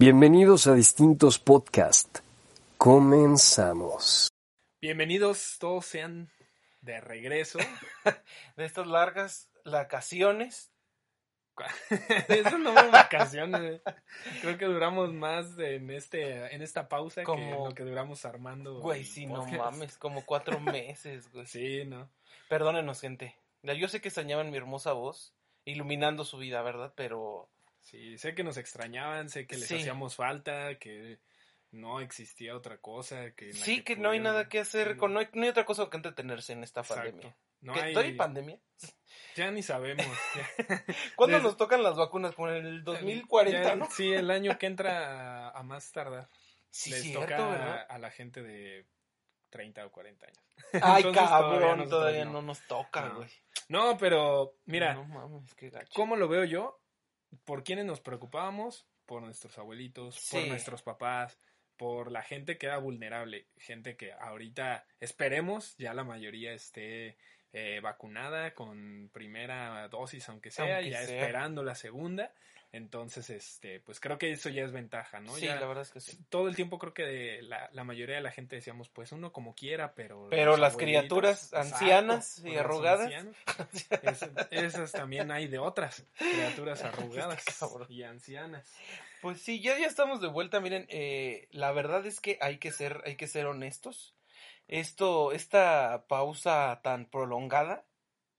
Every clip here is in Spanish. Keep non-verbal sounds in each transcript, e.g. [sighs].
Bienvenidos a distintos podcasts. Comenzamos. Bienvenidos, todos sean de regreso. [laughs] de estas largas vacaciones. Eso no fueron vacaciones. eh. Creo que duramos más en este en esta pausa que lo que duramos armando. Güey, sí, no mames, como cuatro [laughs] meses, güey. Sí, no. Perdónenos, gente. Yo sé que extrañaban mi hermosa voz, iluminando su vida, ¿verdad? Pero Sí, sé que nos extrañaban, sé que les Sí. hacíamos falta, que no existía otra cosa que sí que no hay nada que hacer, con, no, hay, no hay otra cosa que entretenerse en esta Exacto. pandemia. No ¿Qué, hay- ¿Todavía hay pandemia? Ya ni sabemos. ya. [laughs] ¿Cuándo Desde- nos tocan las vacunas? Como en el 2040, Ya, ¿no? Sí, el año que entra a, a más tardar. Sí, les cierto, toca a la gente de 30 o 40 años. [laughs] Ay, Entonces, todavía cabrón, nosotros todavía no. no nos toca, No. güey. No, pero mira, No mames, qué gacho. ¿cómo lo veo yo? ¿Por quiénes nos preocupábamos? Por nuestros abuelitos, por nuestros papás, por la gente que era vulnerable, gente que ahorita esperemos ya la mayoría esté eh, vacunada con primera dosis, aunque sea, Aunque ya sea. esperando la segunda. Entonces, este, pues creo que eso ya es ventaja, ¿no? sí, Ya la verdad es que sí. todo el tiempo creo que de la, la mayoría de la gente decíamos, pues uno como quiera, pero... Pero las criaturas exacto, ancianas y arrugadas. es- esas también hay de otras criaturas arrugadas [laughs] y ancianas. Pues sí, ya, ya estamos de vuelta. Miren, eh, la verdad es que hay que ser, hay que ser honestos. Esto, esta pausa tan prolongada,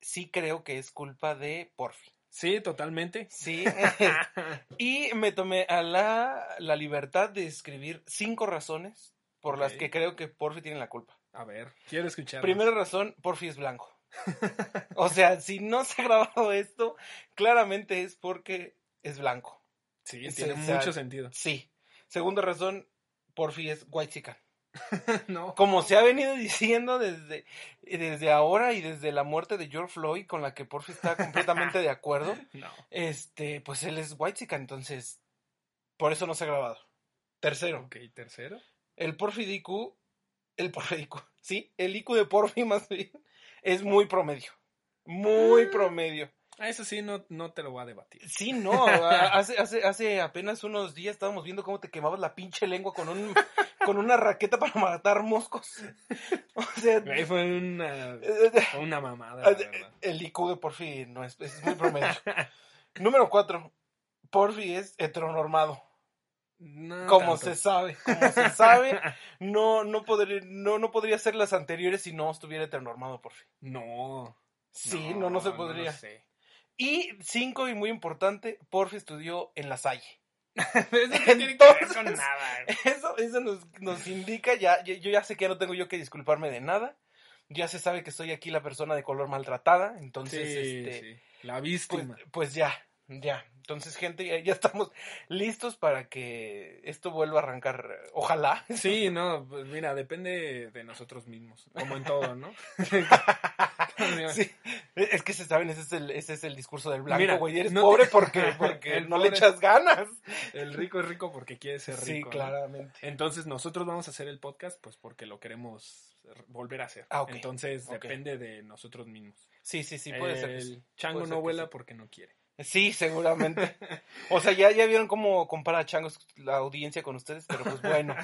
sí creo que es culpa de Porfi. Sí, totalmente. Sí. [laughs] y me tomé a la, la libertad de escribir cinco razones por las que creo que Porfi tiene la culpa. A ver, quiero escuchar. Primera razón, Porfi es blanco. [laughs] o sea, si no se ha grabado esto, claramente es porque es blanco. Sí, Sí, tiene o sea, mucho sentido. Sí. Segunda razón, Porfi es white chican. [laughs] no. Como se ha venido diciendo desde, desde ahora y desde la muerte de George Floyd, con la que Porfi está completamente de acuerdo, [laughs] No. este, pues él es white entonces por eso no se ha grabado. Tercero, Ok, tercero. el Porfi de IQ, el Porfi de IQ, [laughs] sí, el IQ de Porfi más bien, es muy promedio. Muy Ah. promedio. Ah, eso sí, no, no te lo voy a debatir. Sí, no, hace, hace, hace apenas unos días estábamos viendo cómo te quemabas la pinche lengua con un con una raqueta para matar moscos. [laughs] O sea, Ahí fue una, una mamada, la verdad. el IQ de Porfi no es, es muy promedio. [laughs] Número cuatro, Porfi es heteronormado. No Como tanto. se sabe, como se sabe, no, no, podría, no, no podría ser las anteriores si no estuviera heteronormado Porfi. No. Sí, no, no, se podría. sé. Y cinco, y muy importante, Porfi estudió en la Salle. Eso no tiene que ver con nada. Eso, eso nos, nos indica, ya, ya- yo ya sé que ya no tengo yo que disculparme de nada. Ya se sabe que soy aquí la persona de color maltratada. Entonces, Sí, este, sí. La pues, víctima. pues ya, ya. Entonces, gente, ya, ya estamos listos para que esto vuelva a arrancar. Ojalá. Sí, no, pues mira, depende de nosotros mismos, como en todo, ¿no? [laughs] [laughs] Sí, es que se saben, ese es el, ese es el discurso del blanco, güey. Eres no- pobre porque, [laughs] porque El no le echas ganas. El rico es rico porque quiere ser rico. Sí, ¿no? claramente. Entonces nosotros vamos a hacer el podcast pues porque lo queremos volver a hacer. Ah. Entonces depende de nosotros mismos. Sí, sí, sí, puede ser. el chango no vuela sí. porque no quiere. Sí, seguramente. [laughs] O sea, ya, ya vieron cómo compara Changos la audiencia con ustedes, pero pues bueno.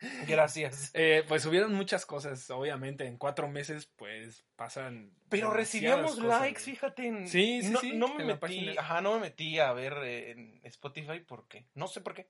[laughs] Gracias. Eh, pues subieron muchas cosas, obviamente. En cuatro meses, pues pasan. Pero recibíamos likes, fíjate. en- Sí, sí, no, sí, No me metí, ajá, no me metí a ver eh, en Spotify porque, no sé por qué.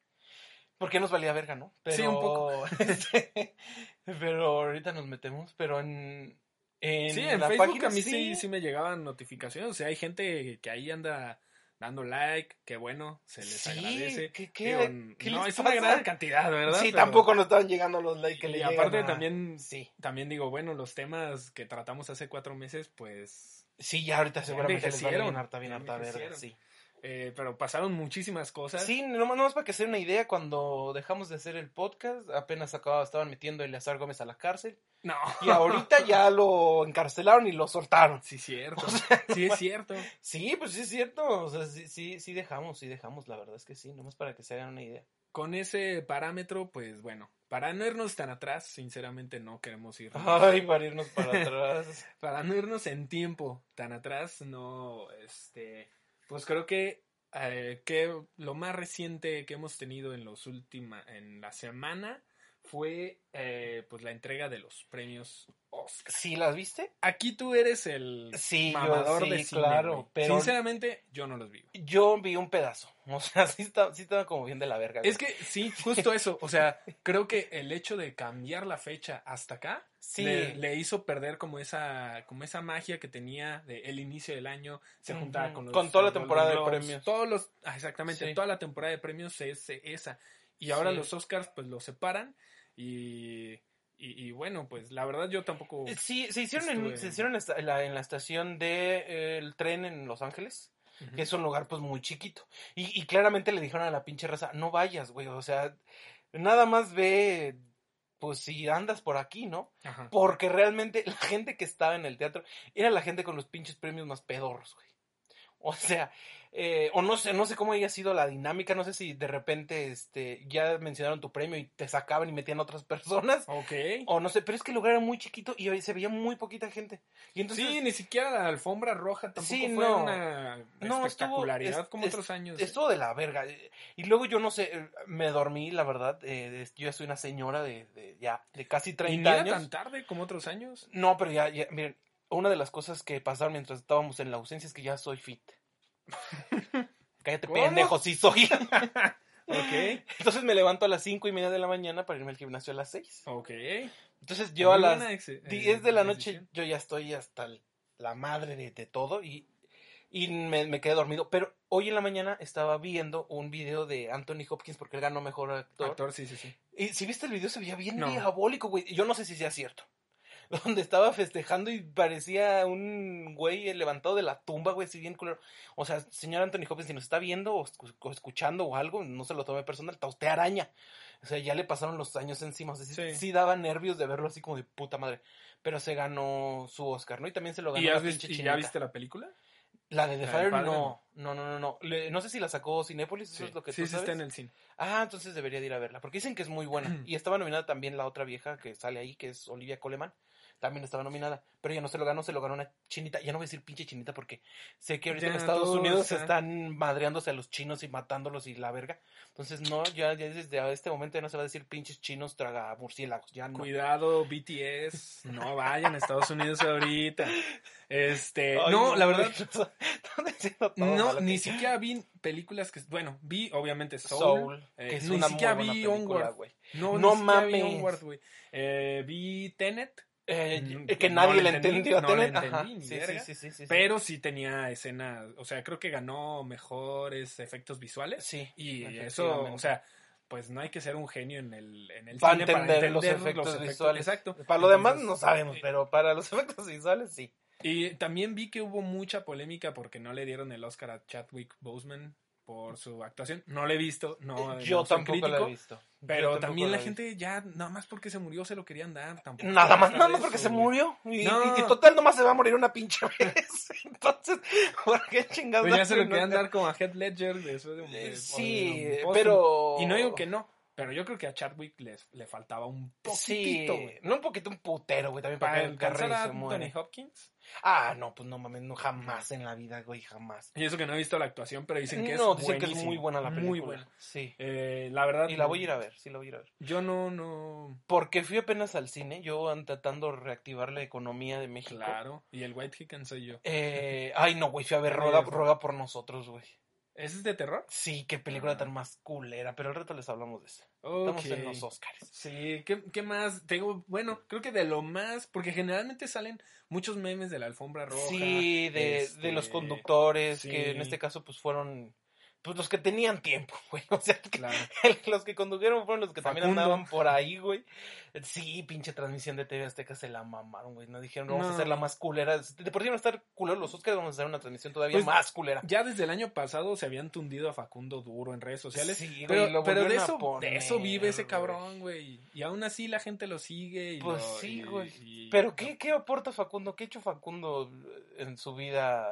Porque nos valía verga, ¿no? Pero, Sí, un poco. [laughs] este, pero ahorita nos metemos, pero en, en Sí, en la Facebook página a mí sí. sí me llegaban notificaciones. O sea, hay gente que ahí anda dando like, que bueno, se les Sí, agradece. ¿qué- qué- Digo, qué no, es una gran cantidad, ¿verdad? Sí, Pero- tampoco nos estaban llegando los likes que le y llegan aparte a- también, Sí, también digo, bueno, los temas que tratamos hace cuatro meses, pues, sí, ya ahorita seguramente les va a bien harta, bien harta verga, sí. Eh, pero pasaron muchísimas cosas. Sí, nomás, nomás para que se den una idea, cuando dejamos de hacer el podcast, apenas acababa, estaban metiendo a Eleazar Gómez a la cárcel. No. Y ahorita ya lo encarcelaron y lo soltaron. Sí, [laughs] cierto. sí, es cierto. Sí, pues sí es cierto. O sea, sí, sí, sí dejamos, sí dejamos, la verdad es que sí, nomás para que se hagan una idea. Con ese parámetro, pues bueno, para no irnos tan atrás, sinceramente no queremos ir. Ay, para irnos para [laughs] atrás. Para no irnos en tiempo tan atrás, no, este, pues creo que eh, que lo más reciente que hemos tenido en los última, en la semana fue eh, pues la entrega de los premios Oscar. ¿Sí las viste? Aquí tú eres el Sí, yo mamador sí, de cine, claro, güey. pero- Sinceramente, yo no los vi. güey. Yo vi un pedazo. [laughs] O sea, sí estaba, sí estaba como bien de la verga. güey. Es que sí, justo eso. O sea, [laughs] creo que el hecho de cambiar la fecha hasta acá sí. le, le hizo perder como esa, como esa magia que tenía de el inicio del año. Se juntaba con los Con toda la temporada de premios. Todos los, ah, exactamente, toda la temporada de premios es eh, esa. Y ahora los Oscars pues los separan y, y, y bueno, pues la verdad yo tampoco... Sí, se hicieron, en, se hicieron en la, en la estación del tren en Los Ángeles, que es un lugar pues muy chiquito. Y, y claramente le dijeron a la pinche raza, no vayas, güey. O sea, nada más ve, pues si andas por aquí, ¿no? Ajá. Porque realmente la gente que estaba en el teatro era la gente con los pinches premios más pedorros, güey. O sea, eh, o no sé, no sé cómo haya sido la dinámica, no sé si de repente este, ya mencionaron tu premio y te sacaban y metían a otras [laughs] personas. Ok. O no sé, pero es que el lugar era muy chiquito y se veía muy poquita gente. Y entonces sí, ni siquiera la alfombra roja tampoco Sí, fue no. una No, espectacularidad es- como es- otros años. ¿eh? estuvo de la verga. Y luego yo no sé, eh, me dormí, la verdad. eh, yo ya soy una señora de, de ya, de casi y ni 30 era años. tan tarde como otros años. No, pero ya, ya, miren, una de las cosas que pasaron mientras estábamos en la ausencia es que ya soy fit. [laughs] Cállate, ¿Cómo? pendejo, sí soy. [laughs] Ok. Entonces me levanto a las cinco y media de la mañana para irme al gimnasio a las seis. Ok. Entonces yo a las buena ex- eh, 10 de la noche yo ya estoy hasta la madre de, de todo y, y me, me quedé dormido. Pero hoy en la mañana estaba viendo un video de Anthony Hopkins porque él ganó mejor actor. Actor, sí, sí, sí. Y si viste el video se veía bien No. diabólico, güey. Yo no sé si sea cierto. [laughs] Donde estaba festejando y parecía un güey levantado de la tumba, güey, así bien culero. O sea, señor Anthony Hopkins, si nos está viendo o, escu- o escuchando o algo, no se lo tome personal, está usted araña. O sea, ya le pasaron los años encima. O sea, sí, Sí. sí daba nervios de verlo así como de puta madre. Pero se ganó su Oscar, ¿no? Y también se lo ganó ¿Y, la has vis- pinche y ya viste la película? La de The la Fire, padre, no. No, no, no, no. Le- no sé si la sacó Cinépolis, eso Sí, es lo que sí, tú sí está sabes. en el cine. Ah, entonces debería de ir a verla, porque dicen que es muy buena. [clears throat] Y estaba nominada también la otra vieja que sale ahí, que es Olivia Coleman. También estaba nominada, pero ella no se lo ganó, se lo ganó una chinita. Ya no voy a decir pinche chinita porque sé que ahorita en Ya, Estados Unidos están madreándose a los chinos y matándolos y la verga. Entonces, no, ya, ya desde este momento ya no se va a decir pinches chinos traga murciélagos. Ya no. Cuidado, BTS. No vayan a Estados Unidos ahorita. Este, Ay, no, la verdad, [laughs] no, ni que- siquiera vi películas que, bueno, vi obviamente Soul. Soul, eh, que es ni una siquiera vi película, Onward. güey. No, No siquiera vi mames. Onward. Eh, vi Tenet, Eh, Mm, que no nadie le entendió. no le Tenet, ajá. entendí, ni Sí, sí, verga. sí, sí, sí, sí. pero sí tenía escenas, o sea, creo que ganó mejores efectos visuales. Sí, Y eso, o sea, pues no hay que ser un genio en el, en el para cine entender, los, efectos visuales. Exacto. Para lo demás no sabemos, eh, pero para los [laughs] efectos visuales sí. Y también vi que hubo mucha polémica porque no le dieron el Oscar a Chadwick Boseman por su actuación. No lo he visto, no. Yo no soy tampoco crítico, he visto. Yo Pero también la gente ya, nada más porque se murió, se lo querían dar. Tampoco. Nada más, nada más porque se murió. Y, No. y- y total, nomás se va a morir una pinche [laughs] vez. Entonces, [laughs] ¿por qué chingados? Pues ya se lo querían dar como a Heath Ledger después de un- Eh, Sí, de pero. Y no digo que no, pero yo creo que a Chadwick le, le faltaba un poquitito, Sí, güey. no un poquito, un putero, güey, también para, el a se muere. Anthony Hopkins. Ah, no, pues no mames, no jamás en la vida, güey, jamás. Y eso que no he visto la actuación, pero dicen que no, es dicen que es muy buena la película. Muy buena. Sí. Eh, la verdad. Y la voy a ir a ver, sí la voy a ir a ver. Yo no, no. Porque fui apenas al cine, yo ando tratando de reactivar la economía de México. Claro. Y el White Chicken soy yo. Eh, ay, no, güey, fui a ver. [laughs] Roga por nosotros, güey. ¿Ese es de terror? Sí, qué película Ah. tan más culera, pero al rato les hablamos de eso. Estamos Ok. en los Oscars. Sí, ¿qué, qué más? Tengo, bueno, creo que de lo más, porque generalmente salen muchos memes de la alfombra roja. Sí, de, este, de los conductores, sí. que en este caso pues fueron pues los que tenían tiempo, [laughs] güey. O sea, que Claro. [laughs] los que condujeron fueron los que también andaban por ahí, güey. Sí, pinche transmisión de TV Azteca se la mamaron, güey. No dijeron, vamos a hacer la más culera. De por sí van a estar culeros los Oscars, vamos a hacer una transmisión todavía Pues, más culera. Ya desde el año pasado se habían tundido a Facundo duro en redes sociales. Sí, güey, pero lo pero de eso, poner, de eso vive ese güey. cabrón, güey. Y aún así la gente lo sigue. Y Pues lo- sí, y- güey. y- Pero ¿qué, ¿qué aporta Facundo? ¿Qué ha hecho Facundo en su vida?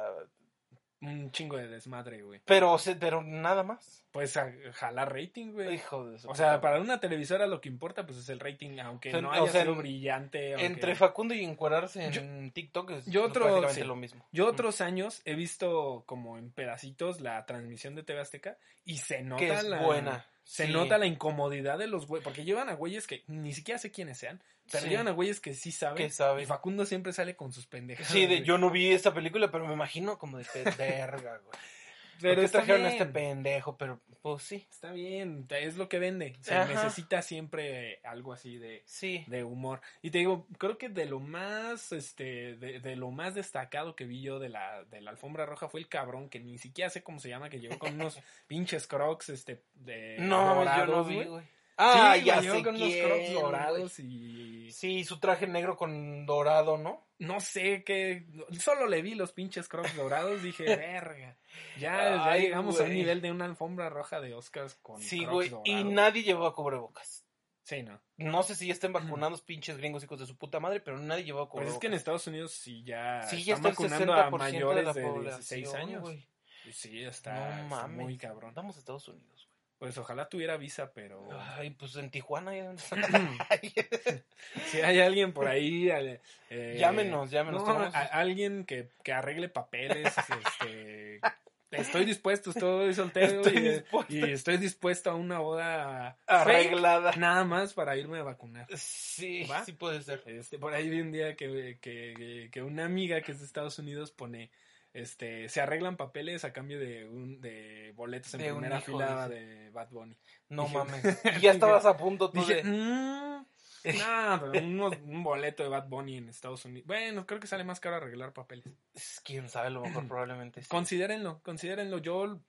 Un chingo de desmadre, güey. Pero, pero nada más. Pues a jalar rating, güey. Hijo de su O sea, para una televisora lo que importa pues es el rating, aunque O sea, no o haya sea, sido brillante. aunque- Entre Facundo y encuadrarse en TikTok es yo otro- prácticamente sí. lo mismo. Yo otros años he visto como en pedacitos la transmisión de TV Azteca y se nota que es la buena. se Sí. nota la incomodidad de los güeyes, porque llevan a güeyes que ni siquiera sé quiénes sean, pero Sí. llevan a güeyes que sí saben. Que saben. Y Facundo siempre sale con sus pendejas. Sí, de, yo no vi esta película, pero me imagino como de [laughs] verga, güey. Pero trajeron a bien. este pendejo, pero pues sí. Está bien, es lo que vende. Se Ajá. necesita siempre algo así de, Sí. de humor. Y te digo, creo que de lo más, este, de, de lo más destacado que vi yo de la, de la alfombra roja fue el cabrón, que ni siquiera sé cómo se llama, que llegó con unos [laughs] pinches crocs, este, de No, yo dorados, no vi, güey. Güey. Ah, Ah, ya sé con unos quién, crocs güey. dorados y Sí, su traje negro con dorado, ¿no? no sé qué, solo le vi los pinches crocs dorados, dije, [laughs] verga, ya, llegamos a un güey. nivel de una alfombra roja de Oscars con Sí, crocs güey. dorados. Y nadie llevaba cubrebocas. Sí, no. No sé si ya estén vacunados pinches gringos hijos de su puta madre, pero nadie llevaba Pues cubrebocas. es que en Estados Unidos sí ya sí, ya están está vacunando 60% a mayores de la de, población, 16 años. güey. Sí, está, No está muy cabrón. Vamos a Estados Unidos, Pues ojalá tuviera visa, pero. Ay, pues en Tijuana si [clears throat] [laughs] hay alguien por ahí, eh, eh, Llámenos, llámenos, no, a- alguien que, que arregle papeles, [laughs] este, estoy dispuesto, estoy soltero Estoy y, dispuesto. y estoy dispuesto a una boda fake, arreglada. nada más para irme a vacunar. Sí, ¿Va? sí puede ser. Este, por ahí vi un día que, que, que una amiga que es de Estados Unidos pone, este, se arreglan papeles a cambio de un, de boletos en De primera hijo, fila de Bad Bunny. No Dije- mames. [laughs] Y ya estabas a punto tú Dije, de... "Mm, [laughs] no, pero un boleto de Bad Bunny en Estados Unidos. Bueno, creo que sale más caro arreglar papeles. Quién sabe, a lo mejor [clears throat] probablemente sí. Considérenlo, considérenlo, yo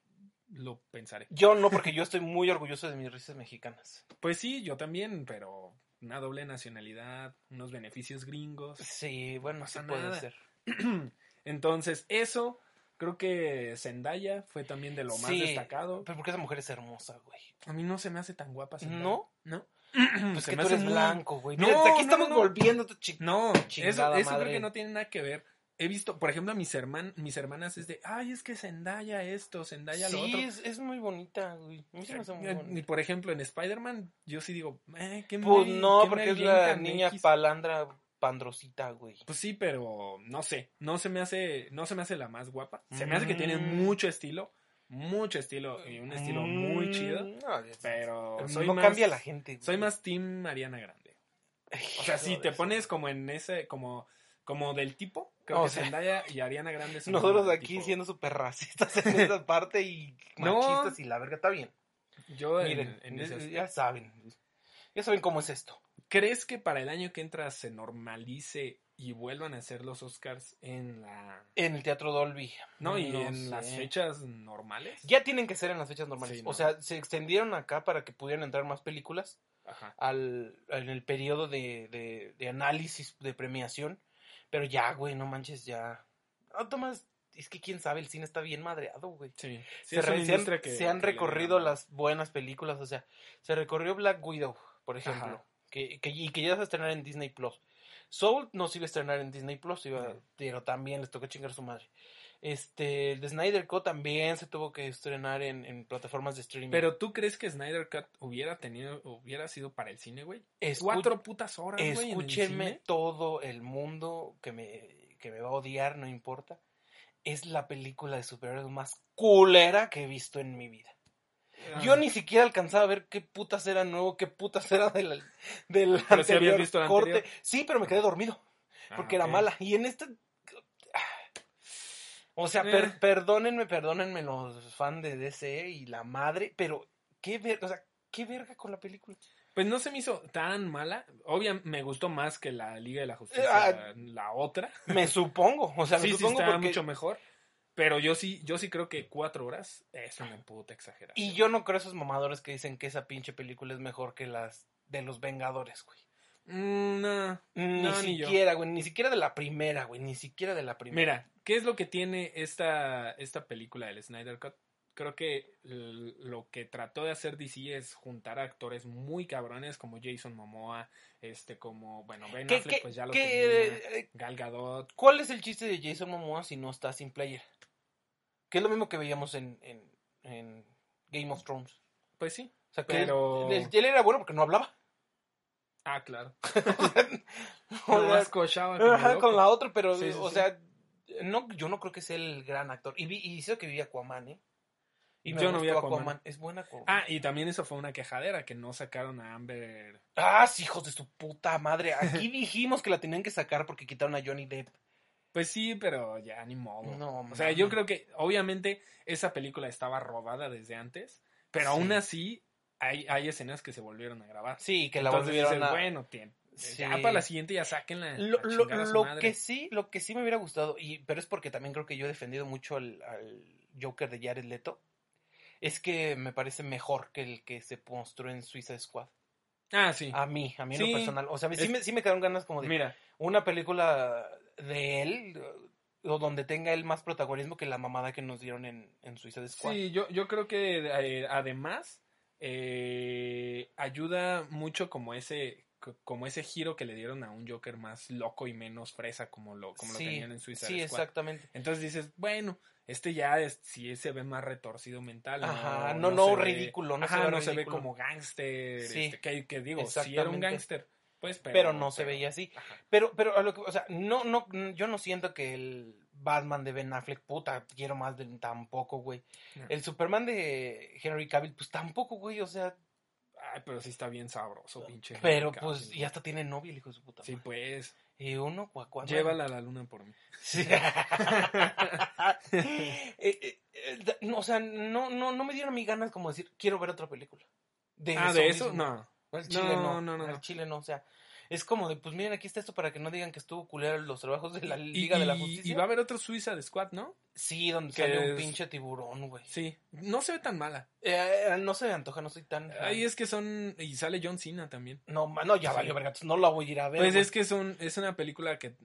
lo pensaré. Yo no, porque yo estoy muy orgulloso de mis risas mexicanas. Pues sí, yo también, pero una doble nacionalidad, unos beneficios gringos. Sí, bueno, pasa sí puede nada. ser. [clears throat] Entonces, eso, creo que Zendaya fue también de lo más Sí, destacado. Pero porque esa mujer es hermosa, güey. A mí no se me hace tan guapa. Zendaya. ¿No? No. [clears throat] Pues Se que me tú eres muy- blanco, güey. No, Mira, aquí no, estamos no, volviendo, chico. No, eso, eso creo madre. que no tiene nada que ver. He visto, por ejemplo, a mis, herman, mis hermanas es de, ay, es que Zendaya esto, Zendaya lo Sí, otro. es, es muy bonita, güey. Me Y por ejemplo, en Spider-Man, yo sí digo, eh, qué Pues Mary- no, qué porque es la niña X. palandra pandrosita, güey. Pues sí, pero no sé, no se me hace, no se me hace la más guapa. Se me hace que tiene Mm. mucho estilo, mucho estilo y un estilo muy Mm, chido, no, pero soy no más, cambia la gente. güey. soy más team Ariana Grande. O sea, si te pones como en ese, como, como del tipo, creo O que sea, Zendaya y Ariana Grande son Nosotros aquí tipo. siendo súper racistas en [laughs] esa parte y No. machistas y la verga está bien. Yo en- Miren, en esas- ya saben. Ya saben cómo es esto. ¿Crees que para el año que entra se normalice y vuelvan a hacer los Oscars en la En el Teatro Dolby. no y No en sé. las fechas normales? Ya tienen que ser en las fechas normales. Sí, ¿no? O sea, se extendieron acá para que pudieran entrar más películas Ajá. al, en el periodo de, de, de análisis de premiación. Pero ya, güey, no manches, ya. No, Tomás, es que quién sabe, el cine está bien madreado, güey. Sí. Sí, se, re- han, que- se han recorrido las buenas películas, o sea, se recorrió Black Widow, por ejemplo, Ajá. Que, que- y que ya se va a estrenar en Disney Plus. Soul no se iba a estrenar en Disney Plus, iba, pero también les tocó chingar a su madre. Este, el de Snyder Cut también se tuvo que estrenar en, en plataformas de streaming. Pero tú crees que Snyder Cut hubiera tenido hubiera sido para el cine, güey? Escu- Cuatro putas horas, güey, el escúchenme todo el mundo que me, que me va a odiar, no importa. Es la película de superhéroes más culera que he visto en mi vida. Yo Ah. ni siquiera alcanzaba a ver qué putas era nuevo, qué putas era del, sí habías anterior visto corte. anterior. Sí, pero me quedé dormido porque Ah, era ok. mala. Y en este... [sighs] O sea, per- Eh. perdónenme, perdónenme los fans de DC y la madre, pero qué verga, o sea, qué verga con la película. Pues no se me hizo tan mala. Obviamente me gustó más que la Liga de la Justicia, Eh, ah, la otra. Me supongo, o sea, me sí, sí, supongo estaba porque... mucho mejor. Pero yo sí, yo sí creo que cuatro horas es una puta exageración. Y yo no creo esos mamadores que dicen que esa pinche película es mejor que las de los Vengadores, güey. Mm, no. Ni No, ni siquiera, güey, ni siquiera de la primera, güey, ni siquiera de la primera. Mira, ¿qué es lo que tiene esta, esta película del Snyder Cut? Creo que lo que trató de hacer DC es juntar a actores muy cabrones como Jason Momoa, este como, bueno, Ben ¿Qué- Affleck qué- pues ya lo qué- tenía, eh, Gal Gadot. ¿Cuál es el chiste de Jason Momoa si no está sin player? Que es lo mismo que veíamos en, en, en Game of Thrones. Pues sí. O sea, que Pero- él, él- él era bueno porque no hablaba. Ah, claro. [laughs] No con la otra, pero, Sí, sí, o sí. sea, no, yo no creo que sea el gran actor. Y, vi, y hizo que vi Aquaman, ¿eh? Y Yo no vi Aquaman. Es buena Aquaman. Ah, y también eso fue una quejadera, que no sacaron a Amber. Ah, sí, hijos de su puta madre. Aquí [laughs] dijimos que la tenían que sacar porque quitaron a Johnny Depp. Pues sí, pero ya ni modo. No, o sea, yo creo que obviamente esa película estaba rodada desde antes, pero Sí. aún así hay, hay escenas que se volvieron a grabar. Sí, que la Entonces volvieron dices, a... bueno, tien- Sí. ya para la siguiente ya sáquenla. Lo, lo- lo madre. que sí, lo que sí me hubiera gustado, y, pero es porque también creo que yo he defendido mucho al, al Joker de Jared Leto, es que me parece mejor que el que se mostró en Suiza Squad. Ah, sí. A mí, a mí en Sí. lo personal. O sea, sí, Es- me, sí me quedaron ganas como de Mira, una película de él, o donde tenga él más protagonismo que la mamada que nos dieron en, en Suiza Squad. sí, yo, yo creo que eh, además eh, ayuda mucho como ese co- como ese giro que le dieron a un Joker más loco y menos fresa como lo, como lo tenían en Suiza Sí, Squad. exactamente. Entonces dices, bueno, este ya es, sí se ve más retorcido mental. Ajá, no, no, ve- ridículo, no se ajá, ve no se ve como gángster. Sí, este, que, que digo, sí era un gángster, pues, pero, Pero, no se pero- veía así. ajá. Pero, pero, a lo que, o sea, no, no, yo no siento que el Batman de Ben Affleck, puta, quiero más de tampoco, güey. No. El Superman de Henry Cavill, pues tampoco, güey, o sea, Ay, pero sí está bien sabroso, pinche. pero Henry pues Cavill. ya hasta tiene novia el hijo de su puta. Sí, madre. pues. Y uno, cua- cuando- Llévala a la luna por mí. [laughs] Sí. Eh, eh, eh, no, o sea, no, no, no me dieron a mí ganas como decir, quiero ver otra película. De ah, de eso, mismo. no. Al chile No, no, no, no, al chile no, o sea, es como de, pues miren, aquí está esto para que no digan que estuvo culero los trabajos de la Y, Liga de la Justicia. y va a haber otro Suiza de Squad, ¿no? Sí, donde que sale un es- pinche tiburón, güey. Sí. No se ve tan mala. Eh, no se me antoja, no soy tan... Ahí es que son. Y sale John Cena también. No, no, ya Sí. valió, verga, no la voy a ir a ver. Pues es que son, es una película que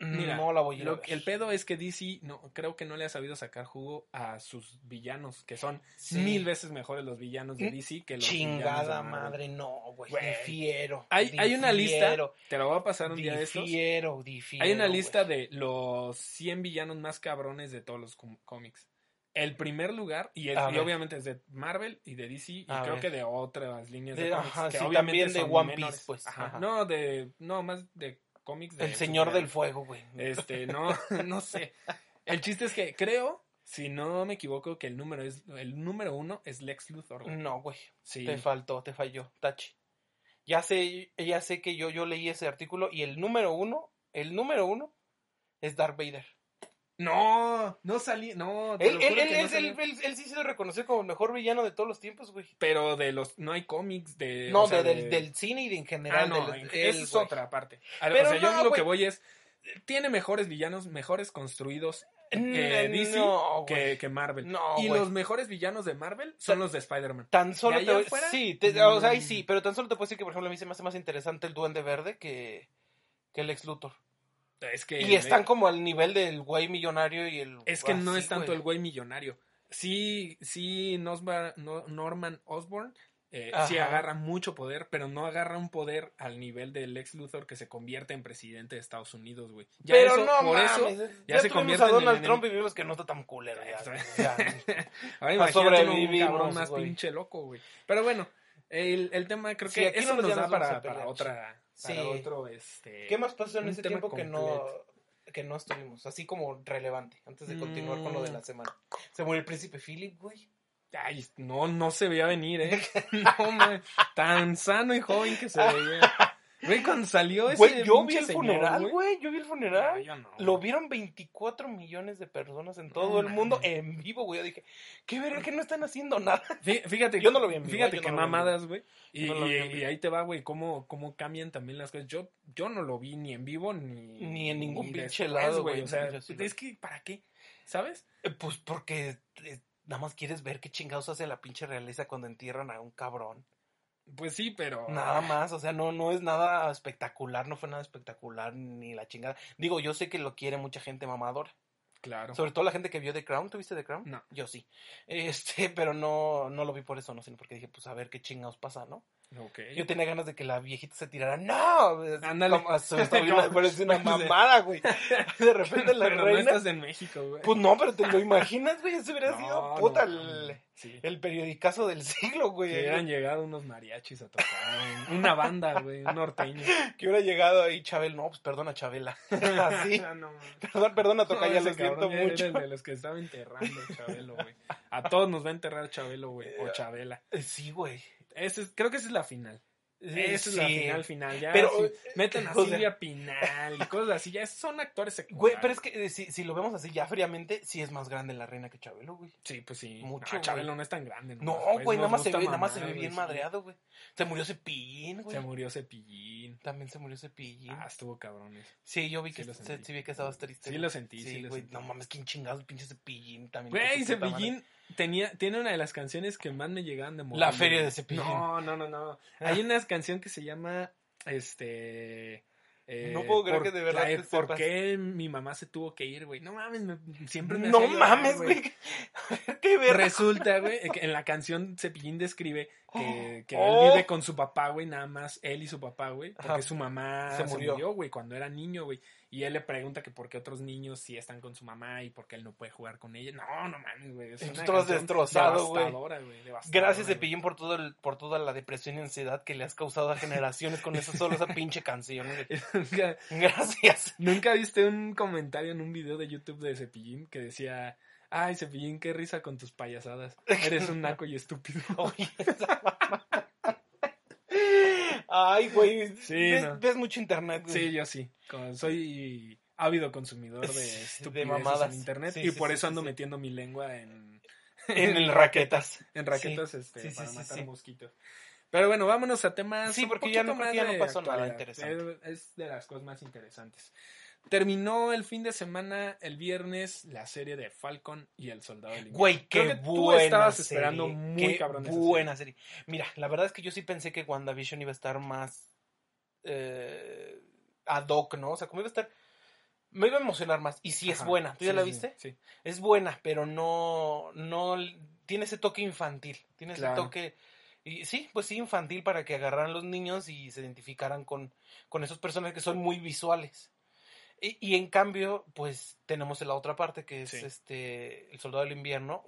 Mira, no la voy a Lo- el pedo es que DC no, creo que no le ha sabido sacar jugo a sus villanos, que son Sí. mil veces mejores los villanos de Mm, DC que los Chingada madre, no, güey. Difiero. Hay, hay una lista, te la voy a pasar un día de estos. Difiero, difiero. Hay una lista de los 100 villanos más cabrones de todos los cómics. El primer lugar, y, obviamente es de Marvel y de DC, y A creo ver. que de otras líneas de, De- cómics. ajá, que sí, obviamente también de One Piece, pues, Ajá. ajá. No, de, no, más de cómics de El señor del fuego, güey. Este, [laughs] no, [laughs] no sé. El chiste es que creo, si no me equivoco, que el número es el número uno es Lex Luthor. güey. No, güey. Sí. Te faltó, te falló, Tachi. Ya sé, ya sé que yo, yo leí ese artículo y el número uno, el número uno es Darth Vader. No, no salí, no. te Él, lo él, juro él, que no él- él- él- él sí se lo reconoce como el mejor villano de todos los tiempos, güey. Pero de los, no hay cómics de. No, o sea, de- del, del cine y de en Ah, general. no, del- esa es güey. otra parte. A- Pero o sea, yo no, lo que voy es. Tiene mejores villanos, mejores construidos que Mm, DC no, que, que Marvel. No, y los mejores villanos de Marvel son los de Spider-Man. Tan solo ¿De te voy- afuera? Sí, te- o sea, ahí Mm. sí, pero tan solo te puedo decir que, por ejemplo, a mí se me hace más interesante el Duende Verde que, que el ex Luthor. Es que. Y están como al nivel del güey millonario y el. Es que no así, es tanto güey. el güey millonario. Sí, sí, Norman Osborn eh, sí agarra mucho poder, pero no agarra un poder al nivel del ex Luthor que se convierte en presidente de Estados Unidos, güey. Ya Pero eso- no por mames, eso ya, ya se convierte a Donald. Trump y vimos que no está tan culero ya. [laughs] Ahora Ah, imagínate un cabrón más güey. pinche loco, güey. Pero bueno, el, el tema creo Sí, que eso no- nos da nos vamos para, para otra, Sí. para otro, este... ¿Qué más pasó en ese tiempo que no, que no estuvimos? Así como relevante, antes de continuar con lo de la semana. Se murió el príncipe Philip, güey. Ay, no, no se veía venir, ¿eh? [laughs] No, man, tan sano y joven que se [laughs] veía. Güey, cuando salió ese Güey, yo vi el señor, funeral, güey. Yo vi el funeral. No, yo no. Lo vieron 24 millones de personas en todo No el mundo en vivo, güey. Yo dije, qué verga que no están haciendo nada. Fí- Fíjate, Yo no lo vi en vivo, Fíjate qué mamadas, güey. Y, ahí te va, güey, cómo, cómo cambian también las cosas. Yo, yo no lo vi ni en vivo ni... Ni en ningún ni pinche después, lado, güey. O sea, sí lo- es que, ¿para qué? ¿Sabes? Eh, Pues porque eh, nada más quieres ver qué chingados hace la pinche realeza cuando entierran a un cabrón. Pues sí, pero... Nada más, o sea, no, no es nada espectacular, no fue nada espectacular ni la chingada. Digo, yo sé que lo quiere mucha gente mamadora. Claro. Sobre todo la gente que vio The Crown, ¿tuviste The Crown? No. Yo sí. [laughs] Este, pero no, no lo vi por eso, no, sino porque dije, pues a ver qué chingados pasa, ¿no? Yo tenía ganas de que la viejita se tirara. ¡No! Ándale. Sobrina, [laughs] parece una mamada, güey. [laughs] De repente la Pero no reina. estás en México, güey. Pues no, pero te lo imaginas, güey. Eso hubiera No, sido no, puta no. el, Sí. el periodicazo del [laughs] siglo, güey. Que hubieran llegado unos mariachis a tocar. Una banda, güey, un norteño. Que hubiera llegado ahí Chabel. No, pues perdona, Chabela. Así. No, no. Perdón, perdona, Tocaya, No, lo siento era mucho. de los que estaba enterrando Chabelo, güey. A todos nos va a enterrar Chabelo, güey. O Chabela. Eh, Sí, güey. Ese es- creo que esa es la final. Esa es la final, final. Ya, Pero, si eh, meten a o sea- Silvia Pinal y cosas así. Ya son actores secundarios. Güey, pero es que eh, si, si lo vemos así ya fríamente, sí es más grande la reina que Chabelo, güey. Sí, pues sí. Mucho, No, güey. Chabelo no es tan grande. No, pues, güey, nada más se ve, nada más se ve bien sí. madreado, güey. Se murió Cepillín, güey. Se murió Cepillín. También se murió Cepillín. Ah, estuvo cabrón eso. Sí, yo vi que sí, sí vi que estabas triste. Sí lo sentí, sí güey, no mames, quién chingados, pinche Cepillín también. Güey. Cepillín tenía, tiene una de las canciones que más me llegaban de La morrillo, feria de. Cepillín. No, no, no, no. Hay una canción que se llama, este... eh, No puedo creer por- que de verdad la- te ¿Por sepas. qué mi mamá se tuvo que ir, güey? No mames, me- siempre me No mames, güey. [laughs] Qué verga. Resulta, güey, que en la canción Cepillín describe que, [gasps] que Oh. él vive con su papá, güey, nada más él y su papá, güey, porque Ajá. su mamá Se murió, güey, cuando era niño, güey. Y él le pregunta que por qué otros niños sí están con su mamá y por qué él no puede jugar con ella. No, no mames, güey. Es Y tú una estabas canción destrozado, güey. Gracias. Cepillín, por, todo el, por toda la depresión y ansiedad que le has causado a generaciones con esa solo esa pinche canción. [laughs] Nunca, Gracias. ¿Nunca viste un comentario en un video de YouTube de Cepillín que decía, ay, Cepillín, qué risa con tus payasadas. Eres un naco y estúpido. [laughs] Oye, esa mamá. Ay, güey. Sí, ves, no. ves mucho internet, güey. Sí, yo sí. Como soy ávido consumidor de [laughs] De estupideces mamadas. en internet Sí, y sí, por eso ando metiendo mi lengua en, En [laughs] raquetas. en raquetas este, para matar mosquitos. Pero bueno, vámonos a temas. Sí, porque ya no- más ya no de pasó nada interesante. Es, es de las cosas más interesantes. Terminó el fin de semana, el viernes, la serie de Falcon y el Soldado del Invierno. Güey, qué Creo que tú estabas serie, esperando muy qué cabrón esa buena serie. Mira, la verdad es que yo sí pensé que WandaVision iba a estar más eh, ad hoc, ¿no? O sea, como iba a estar... Me iba a emocionar más. Y sí es Ajá. buena. ¿Tú ya Sí, la viste? Sí. Es buena, pero no... no tiene ese toque infantil. Tiene ese toque... Y sí, pues sí, infantil para que agarraran los niños y se identificaran con, con esos personajes que son muy visuales. Y, y en cambio, pues tenemos la otra parte que es Sí. este el soldado del invierno,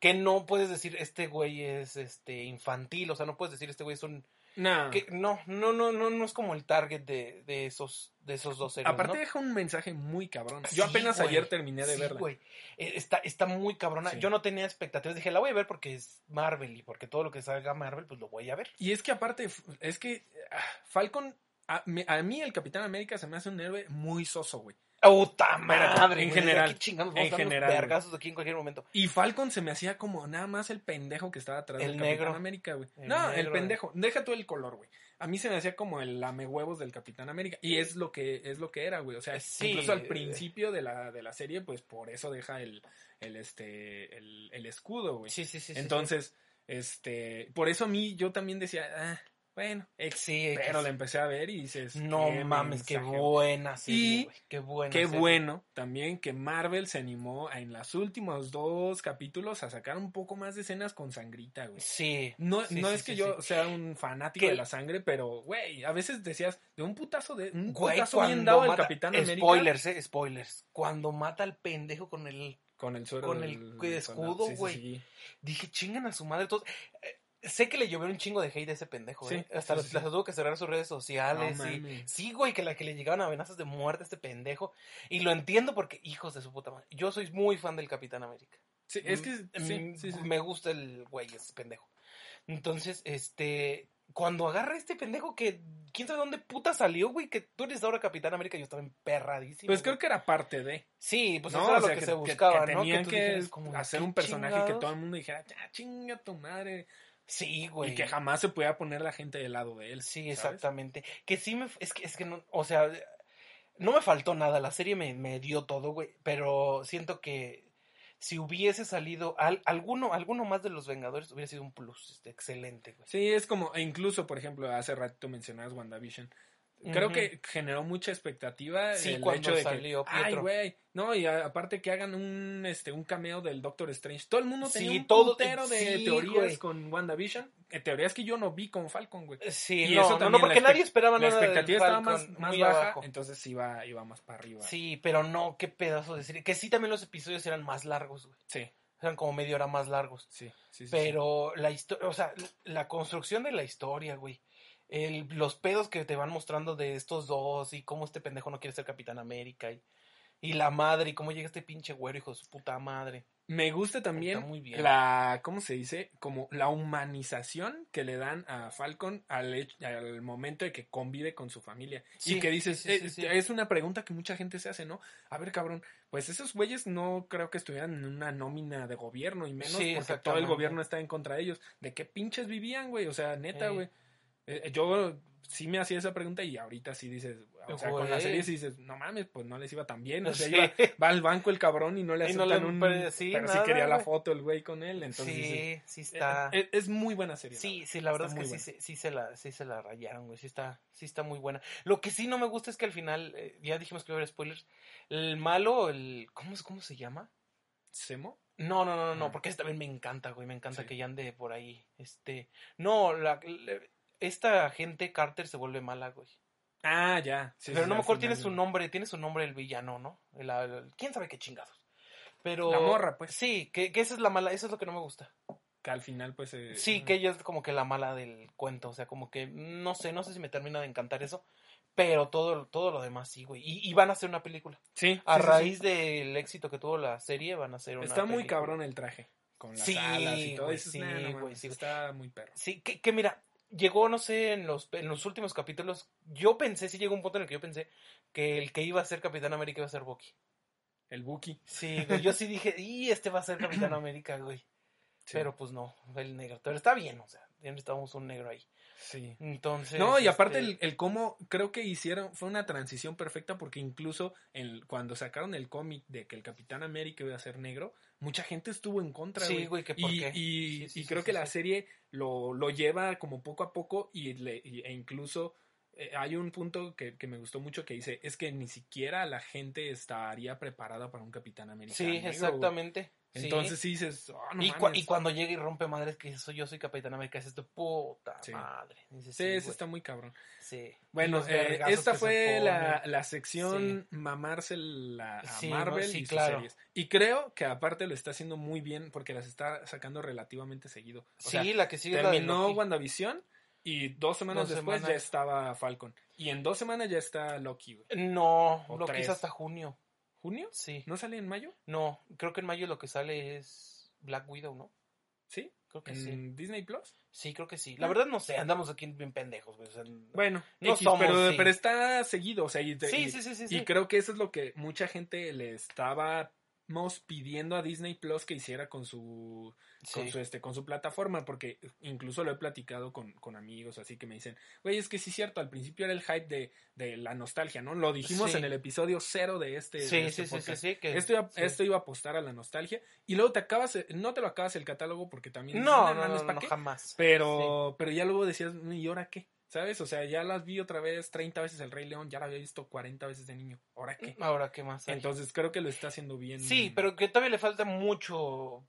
que no puedes decir este güey es este infantil, o sea, no puedes decir este güey es un No. que no, no, no, no, no es como el target de, de esos, de esos dos series. Aparte ¿no? deja un mensaje muy cabrón. Sí, Yo apenas güey. ayer terminé de Sí, verla. güey. Eh, Está, está muy cabrona. Sí. Yo no tenía expectativas. Dije, la voy a ver porque es Marvel y porque todo lo que salga Marvel, pues lo voy a ver. Y es que aparte, es que ah, Falcon, a, a mí el Capitán América se me hace un héroe muy soso, güey. ¡Puta madre! en güey, general, ¿de qué chingados en a general, vergazos aquí en cualquier momento. Y Falcon se me hacía como nada más el pendejo que estaba atrás El del negro. Capitán América, güey. El No, el pendejo. Deja tú el color, güey. A mí se me hacía como el lame huevos del Capitán América. Y es lo que, es lo que era, güey. O sea, Sí. incluso al principio de la, de la serie, pues por eso deja el, el este, el, el escudo, güey. Sí, sí, sí. sí, Entonces, este, por eso a mí yo también decía, ah, bueno, sí. ex, Sí, pero X. la empecé a ver y dices, No qué mames, qué buena serie, Y güey, Qué buena Qué serie. bueno también que Marvel se animó a, en los últimos dos capítulos a sacar un poco más de escenas con sangrita, güey. Sí. No, Sí, no sí, es que sí, yo sea un fanático de la sangre, pero, güey, a veces decías, de un putazo de un Güey, putazo bien dado mata- Capitán América Spoilers, eh, spoilers. Cuando mata al pendejo con el... con el suero con el escudo, soldado. Sí, sí, güey. sí. Dije, chingan a su madre todos. Eh, sé que le llovió un chingo de hate a ese pendejo, Sí, eh. Hasta sí, las sí, las sí. tuvo que cerrar sus redes sociales. No y-. Sí, güey, que la que le llegaban amenazas de muerte a este pendejo. Y lo entiendo porque, hijos de su puta madre. Yo soy muy fan del Capitán América. Sí, es que Mm, mm, me gusta el güey, ese pendejo. Entonces, este, cuando agarra este pendejo que quién sabe dónde puta salió, güey, que tú eres ahora Capitán América, yo estaba emperradísimo. Pues güey. creo que era parte de. Sí, pues ¿no? eso era O lo que, que, se que- buscaba, que ¿no? tenían que, dijeras como, hacer ¿qué un personaje que todo el mundo dijera, ya chinga tu madre. Sí, güey. Y que jamás se pueda poner la gente del lado de él. Sí, ¿sabes? exactamente. Que sí me, es que, es que no, o sea, no me faltó nada, la serie me, me dio todo, güey, pero siento que si hubiese salido al- alguno, alguno más de los Vengadores hubiera sido un plus, este, excelente, güey. Sí, es como, e incluso, por ejemplo, hace rato mencionabas WandaVision. Creo que generó mucha expectativa Sí, el cuando hecho de salió que, ay, güey, no, y a- aparte que hagan un este un cameo del Doctor Strange. Todo el mundo tenía Sí, un todo- de sí, teorías güey. con WandaVision, teorías que yo no vi con Falcon, güey. Sí, Y no, eso no, porque la nadie esperaba La nada del expectativa estaba más, más baja, abajo. entonces iba, iba más para arriba. Sí, pero no, qué pedazo de serie. Que sí, también los episodios eran más largos, güey. sí, Eran como media hora más largos. sí, sí, sí, Pero la historia, o sea, la construcción de la historia, güey. El, los pedos que te van mostrando de estos dos y cómo este pendejo no quiere ser Capitán América y, y la madre y cómo llega este pinche güero, hijo de su puta madre. Me gusta también muy bien. la, ¿cómo se dice? Como la humanización que le dan a Falcon al, al momento de que convive con su familia. Sí, y que dices, sí, sí, sí, eh, sí. es una pregunta que mucha gente se hace, ¿no? A ver, cabrón, pues esos güeyes no creo que estuvieran en una nómina de gobierno y menos porque todo el gobierno está en contra de ellos. ¿De qué pinches vivían, güey? O sea, neta, güey. Eh, yo sí me hacía esa pregunta y ahorita sí dices, o sea, con la serie sí dices, no mames, pues no les iba tan bien. O sea, Sí. iba- va al banco el cabrón y no le no aceptan le- un... pero sí, pero sí nada, quería la foto el güey con él, entonces... dices, sí, sí está. eh, eh, es, muy buena serie. la Sí, sí, la verdad Está es que sí, se- sí, se la, sí se la rayaron, güey. Sí está, sí está muy buena. Lo que sí no me gusta es que al final, eh, ya dijimos que iba a haber spoilers. El malo, el. ¿Cómo, es- cómo se llama? ¿Semo? No, no, no, no, no, Ah. porque también me encanta, güey. Me encanta Sí. que ya ande por ahí. Este. No, la, le- esta gente Carter se vuelve mala, güey. Ah, ya. sí, Pero sí, no me acuerdo, tiene su nombre, tiene su nombre el villano, ¿no? El- el- ¿Quién sabe qué chingados? Pero. La morra, pues. Sí, que, que esa es la mala, eso es lo que no me gusta. Que al final, pues... eh, Sí, que ella es como que la mala del cuento, o sea, como que no sé, no sé si me termina de encantar eso, pero todo, todo lo demás sí, güey. Y, y van a hacer una película. Sí. A sí, raíz sí. del éxito que tuvo la serie, van a hacer una Está muy cabrón el traje. Con las Sí, alas y todo. Dices, sí, "Nah, no güey, mames, sí, güey". Está muy perro. Sí, que, que mira, llegó, no sé, en los, en los últimos capítulos, yo pensé, sí llegó un punto en el que yo pensé que el que iba a ser Capitán América iba a ser Bucky. El Buki. Sí, güey, yo sí dije, y este va a ser Capitán [clears throat] América, güey. Sí. Pero pues no, el negro. Pero está bien, o sea, ya necesitábamos un negro ahí. Sí. Entonces. No, y aparte este, el, el cómo creo que hicieron, fue una transición perfecta porque incluso el, cuando sacaron el cómic de que el Capitán América iba a ser negro, mucha gente estuvo en contra. Sí, güey, que por y, qué. y- Sí, sí, y sí, creo que la serie lo, lo lleva como poco a poco y le, y- e incluso eh, hay un punto que, que me gustó mucho que dice, es que ni siquiera la gente estaría preparada para un Capitán América. Sí, negro, güey". exactamente. Entonces sí dices, "Oh, no y, cua- mames". y cuando llega y rompe madres que soy, yo soy Capitán América, es esto, puta Sí. madre. Dices, Sí, sí, eso está muy cabrón. sí. Bueno, eh, esta fue la, la sección mamársela a Sí, Marvel y sus claro. series. Y creo que aparte lo está haciendo muy bien porque las está sacando relativamente seguido. O Sí, sea, la que sigue la de terminó Loki. WandaVision y dos semanas Dos después ya estaba Falcon. Y en dos semanas ya está Loki, güey. No, O lo que tres. es hasta junio. ¿Junio? Sí. ¿No sale en mayo? No, creo que en mayo lo que sale es Black Widow, ¿no? ¿Sí? Creo que ¿En sí. Disney Plus? Sí, creo que sí. La verdad no sé, andamos aquí bien pendejos, güey. o sea, Bueno, No X, somos, pero, sí. pero está seguido, o sea, y, sí, y- sí, sí, sí, Y sí. creo que eso es lo que mucha gente le estábamos pidiendo a Disney Plus que hiciera con su, con su este, con su plataforma, porque incluso lo he platicado con, con amigos, así que me dicen, güey, es que sí es cierto, al principio era el hype de, de la nostalgia, ¿no? Lo dijimos Sí. en el episodio cero de este, de Sí, este sí, sí, sí, podcast. que- Esto iba, esto iba a apostar a la nostalgia y luego te acabas, no te lo acabas el catálogo porque también No, "Nah, no, no, ¿pa' no, qué?". jamás. Pero, pero ya luego decías, ¿y ahora qué? ¿Sabes? O sea, ya las vi otra vez 30 veces el Rey León, ya la había visto 40 veces de niño. ¿Ahora qué? Ahora, ¿qué más hay? Entonces creo que lo está haciendo bien. Sí, pero que todavía le falta mucho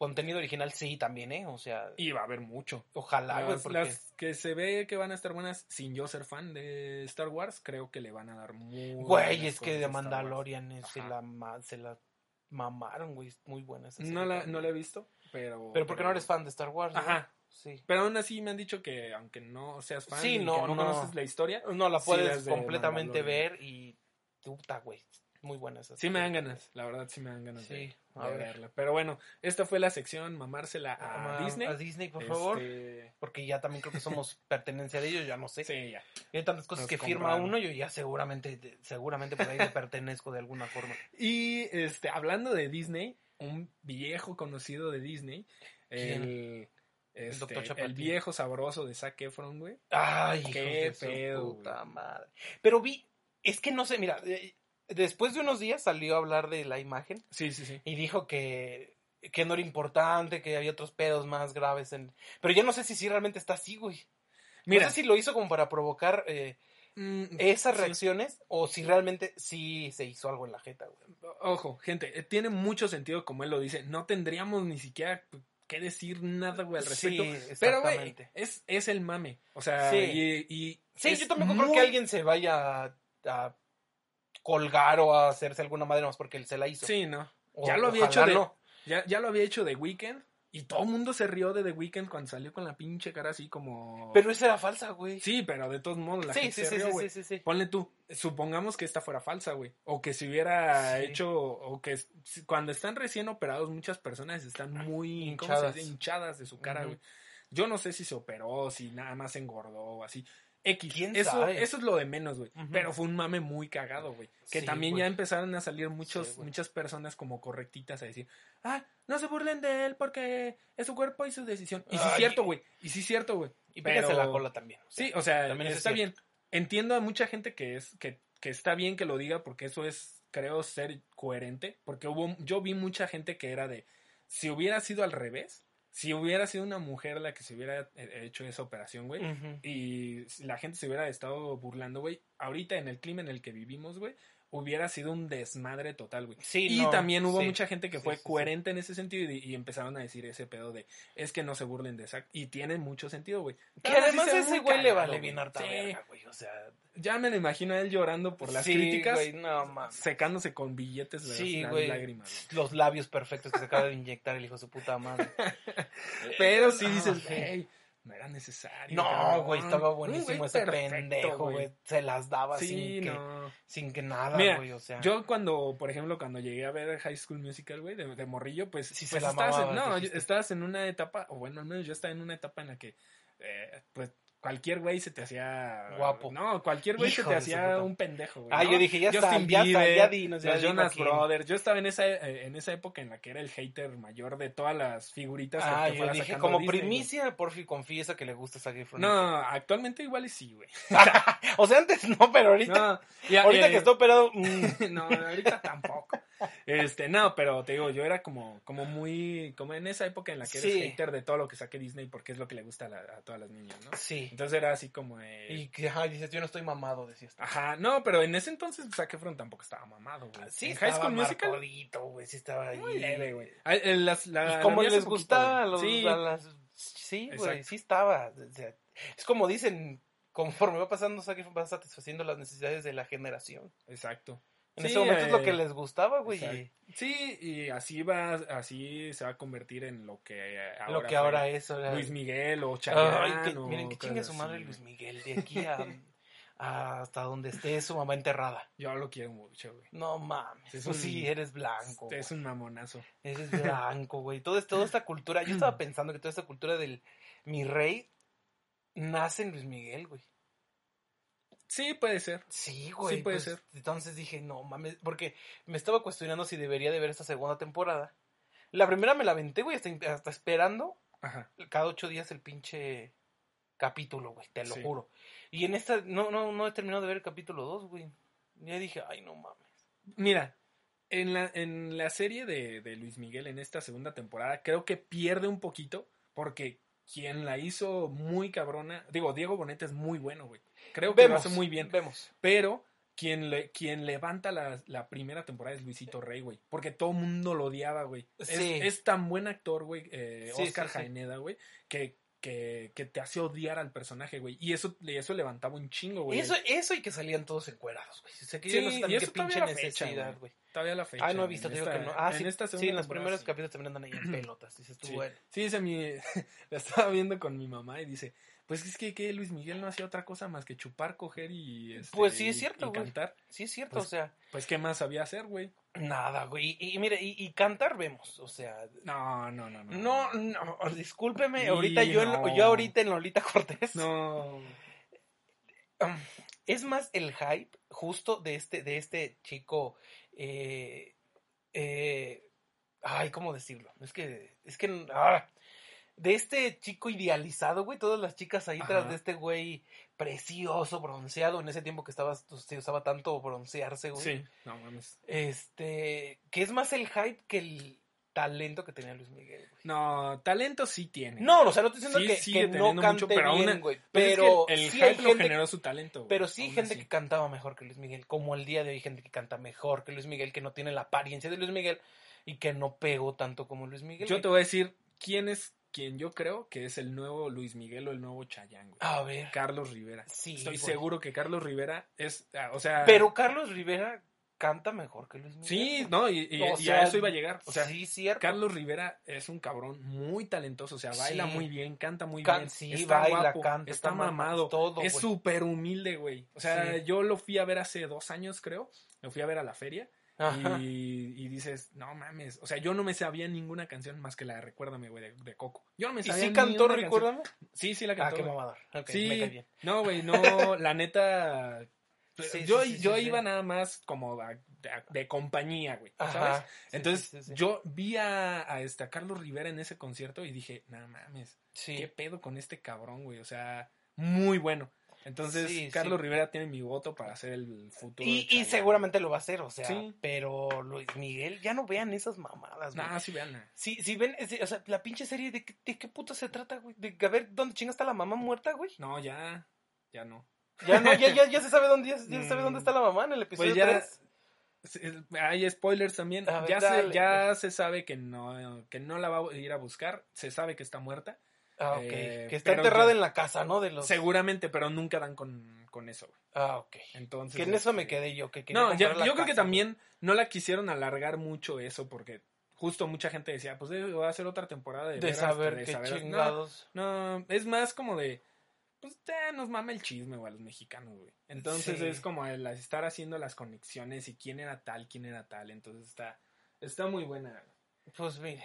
contenido original, sí, también, ¿eh? O sea, Y va a haber mucho. ojalá, Las, porque... las que se ve que van a estar buenas sin yo ser fan de Star Wars, creo que le van a dar muy. Güey, es que de. Mandalorian se la, se la mamaron, güey, muy buena esa No la, no la he visto, pero. Pero porque no eres fan de Star Wars, ¿no? Ajá. Sí. Pero aún así me han dicho que aunque no seas fan Sí, y no, que no, no. conoces la historia, No la puedes completamente ver y... Puta, güey, muy buena esa sí me dan ganas. La verdad sí me dan ganas de, Sí, a de ver. verla. Pero bueno, esta fue la sección mamársela a, A- Disney. A Disney, por favor. Este, Porque ya también creo que somos [laughs] pertenencia de ellos, ya no sé. Sí, ya. Hay tantas cosas Nos que firma uno, yo ya seguramente, seguramente por ahí le pertenezco de alguna forma. [laughs] Y este, hablando de Disney, un viejo conocido de Disney, el, este, el Chapatín. viejo sabroso de Zac Efron, güey. Ay, Qué pedo, puta madre. Pero vi, es que no sé, mira, eh, después de unos días salió a hablar de la imagen Sí, sí, sí. y dijo que, que no era importante, que había otros pedos más graves en... Pero yo no sé si sí realmente está así, güey. Mira, No sé si lo hizo como para provocar eh, Mm, esas sí. reacciones o si realmente sí se hizo algo en la jeta, güey. Ojo, gente, eh, tiene mucho sentido como él lo dice. No tendríamos ni siquiera que decir nada, güey, al respecto. Sí, Pero, güey, es, es el mame. O sea, Sí. y, y Sí, yo tampoco creo muy- que alguien se vaya a, a colgar o a hacerse alguna madre más porque él se la hizo. Sí, no. O- ya lo había hecho de, no. ya, ya lo había hecho de Weekend y todo el mundo se rió de The Weeknd cuando salió con la pinche cara así como Pero esa era falsa, güey. Sí, pero de todos modos la sí, gente sí, se sí, rió, sí, güey. sí, sí, sí. Ponle tú, supongamos que esta fuera falsa, güey. O que se hubiera hecho, o que cuando están recién operados muchas personas están muy ¿cómo se Hinchadas. de su cara, güey. Yo no sé si se operó, si nada más engordó o así. X, ¿Quién eso, sabe? eso es lo de menos, güey. Pero fue un mame muy cagado, güey. Que Sí, también ya empezaron a salir muchos, Sí, muchas personas como correctitas a decir, ah, no se burlen de él porque es su cuerpo y su decisión. Y sí es cierto, güey. Y sí es cierto, güey. Y Pero- la cola también. o sea, Sí, o sea, también está bien. Entiendo a mucha gente que es que, que está bien que lo diga porque eso es, creo, ser coherente. Porque hubo, yo vi mucha gente que era de, si hubiera sido al revés, si hubiera sido una mujer la que se hubiera eh, hecho esa operación, güey, y la gente se hubiera estado burlando, güey, ahorita en el clima en el que vivimos, güey, hubiera sido un desmadre total, güey. Sí, y no, también hubo sí. mucha gente que Sí, fue coherente en ese sentido y, y empezaron a decir ese pedo de es que no se burlen de Zack. Y tiene mucho sentido, güey. Sí además ese güey le vale bien harta verga, güey. O sea, Ya me lo imagino a él llorando por las sí, críticas, güey, no mames. secándose con billetes de Sí, las güey. lágrimas. güey. Los labios perfectos que se acaba de inyectar el hijo de su puta madre. [laughs] Pero sí No, dices, hey, no era necesario. No, cabrón. güey, estaba buenísimo ese perfecto, pendejo, güey. Se las daba Sí, sin, que, sin que nada, Mira, güey. O sea, Yo cuando, por ejemplo, cuando llegué a ver High School Musical, güey, de, de morrillo, pues, Sí se pues la estabas, en, no, dijiste. estabas en una etapa, o bueno, al menos yo estaba en una etapa en la que, eh, pues, cualquier güey se te hacía... Guapo. No, cualquier güey se te hacía un pendejo, güey. Ah, ¿no? yo dije, ya está, Justin ya está, Bieber, ya dinos, ya los dime Jonas quién. Brothers. Yo estaba en esa, eh, en esa época en la que era el hater mayor de todas las figuritas. Ah, yo fuera dije, como Disney, primicia, porfi, confiesa que le gusta Zac Efron. No, actualmente igual y sí, güey. [laughs] o sea, antes no, pero ahorita, No, ya, ahorita eh, que está operado, mm, [laughs] no, ahorita tampoco. Este, no, pero te digo, yo era como, como muy, como en esa época en la que eres Sí. hater de todo lo que saque Disney porque es lo que le gusta a, la- a todas las niñas, ¿no? sí. Entonces era así como, eh, Y que, ajá, dices, yo no estoy mamado, decías. ajá, no, pero en ese entonces Zac Efron tampoco estaba mamado, güey. Sí, en High estaba School Musical, marcadito, güey, sí estaba ahí. muy leve, güey. Eh, las- la- la como les poquito, gustaba los, Sí, a las... Sí, güey, sí estaba. O sea, es como dicen, conforme va pasando, Zac Efron va satisfaciendo las necesidades de la generación. exacto. En Sí, ese momento es lo que eh, les gustaba, güey. Sí, y así va, así se va a convertir en lo que eh, ahora Lo que ahora es. ahora- Luis Miguel o Ay, Chayanne que- o miren, que chingue su madre. Luis Miguel, de aquí a, [laughs] a- hasta donde esté su mamá enterrada. Yo lo quiero mucho, güey. No mames, Es tú un- sí eres blanco. Es un mamonazo. Eres blanco, güey. Todo, toda esta cultura, yo estaba [clears throat] pensando que toda esta cultura del mi rey nace en Luis Miguel, güey. Sí, puede ser. Sí, güey. Sí, puede pues, ser. Entonces dije, no mames, porque me estaba cuestionando si debería de ver esta segunda temporada. La primera me la aventé, güey, hasta, hasta esperando Ajá. cada ocho días el pinche capítulo, güey, te lo Sí. juro. Y en esta, no, no, no he terminado de ver el capítulo dos, güey. Ya dije, ay, no mames. Mira, en la, en la serie de, de Luis Miguel en esta segunda temporada, creo que pierde un poquito porque quien la hizo muy cabrona, digo, Diego Boneta es muy bueno, güey. Creo que lo hace muy bien. Vemos. Pero quien, le, quien levanta la, la primera temporada es Luisito Rey, güey. Porque todo el mundo lo odiaba, güey. Es, Sí. es tan buen actor, güey, eh, Sí, Oscar sí. Jaeneda, güey, que, que, que te hace odiar al personaje, güey. Y eso, y eso levantaba un chingo, güey. Eso, eso y que salían todos encuerados, güey. Sé que Sí, yo no sé también qué pinche necesidad, güey. güey. Todavía la fecha. Ah, no he visto, te digo que no. Ah, en sí, esta sí, en los primeros capítulos también andan ahí en [clears throat] pelotas. Dices tú, Sí. bueno. Sí, dice mi. la estaba viendo con mi mamá y dice: Pues es que, que Luis Miguel no hacía otra cosa más que chupar, coger y. este, Pues sí, es y- cierto, y güey. cantar. Sí, es cierto, Pues- o sea, Pues, ¿qué más sabía hacer, güey? nada, güey. Y, y mire, y, y cantar vemos, o sea. No, no, no, no. No, no, discúlpeme, Sí, ahorita yo, en- no. yo ahorita en Lolita [laughs] Cortés. No. Es más el hype justo de este, de este chico. eh, eh, ay, ¿cómo decirlo? Es que, es que, ah, de este chico idealizado, güey, todas las chicas ahí tras Ajá. de este güey precioso, bronceado, en ese tiempo que estaba, se usaba tanto broncearse, güey. Sí, no mames. Este, que es más el hype que el, talento que tenía Luis Miguel, güey. No, talento sí tiene. No, o sea, no estoy diciendo Sí, que, sigue que no cante mucho, pero bien, güey. Es que Pero el sí hype lo generó su talento. güey, pero sí hay gente así. que cantaba mejor que Luis Miguel. Como el día de hoy gente que canta mejor que Luis Miguel, que no tiene la apariencia de Luis Miguel y que no pegó tanto como Luis Miguel. Yo güey. te voy a decir quién es quien yo creo que es el nuevo Luis Miguel o el nuevo Chayanne, güey. A ver. Carlos Rivera. Sí, Estoy seguro que Carlos Rivera es, ah, o sea, Pero Carlos Rivera canta mejor que Luis Miguel. sí, no, y, y- O y sea, a eso iba a llegar. O sea, sí, cierto. Carlos Rivera es un cabrón muy talentoso, o sea, baila Sí. muy bien, canta muy Can- bien, sí, está baila, guapo, canta, está está mamado, todo, es súper humilde, güey. O sea, Sí. yo lo fui a ver hace dos años, creo, lo fui a ver a la feria. Y, y dices, no mames, o sea, yo no me sabía ninguna canción más que la de Recuérdame, güey, de, de Coco. Yo no me ¿Y sabía sí ni cantó, una canción. recuérdame? Sí, sí la Ah, cantó. qué güey. mamador. Ok, sí, me cae bien. no, güey, no, [laughs] la neta. Sí, yo sí, sí, yo sí, iba sí. nada más como a- de, de compañía, güey, ¿sabes? Sí, Entonces, sí, sí, sí. yo vi a, a este, a Carlos Rivera en ese concierto y dije, no mames, Sí. ¿qué pedo con este cabrón, güey? O sea, muy bueno. Entonces, Sí, Carlos sí. Rivera tiene mi voto para ser el futuro. Y, seguramente lo va a hacer, o sea, Sí. pero Luis Miguel, ya no vean esas mamadas, güey. Nah, sí, vean. Si, si ven, o sea, la pinche serie, ¿de qué, de qué puta se trata, güey? De a ver dónde chinga está la mamá muerta, güey. No, ya, ya no. Ya no, ya, ya, ya se sabe dónde, ya, ya se sabe Mm. dónde está la mamá en el episodio Pues ya- 3. Sí, Hay spoilers también. Ver, ya dale, se, ya se sabe que no, que no la va a ir a buscar. Se sabe que está muerta. Ah, ok. eh, que está enterrada en la casa, ¿no? De los... Seguramente, pero nunca dan con, con eso. güey. Ah, ok. Entonces. Que en eso me este, quedé yo, que No, ya- yo creo que también no la quisieron alargar mucho eso porque justo mucha gente decía, pues eh, va a ser otra temporada de. De veras, saber de qué saber- No, chingados. No, es más como de, pues ya nos mama el chisme, güey, a los mexicanos, güey. Entonces Sí. es como el estar haciendo las conexiones y quién era tal, quién era tal. Entonces está, está muy buena. Pues miren.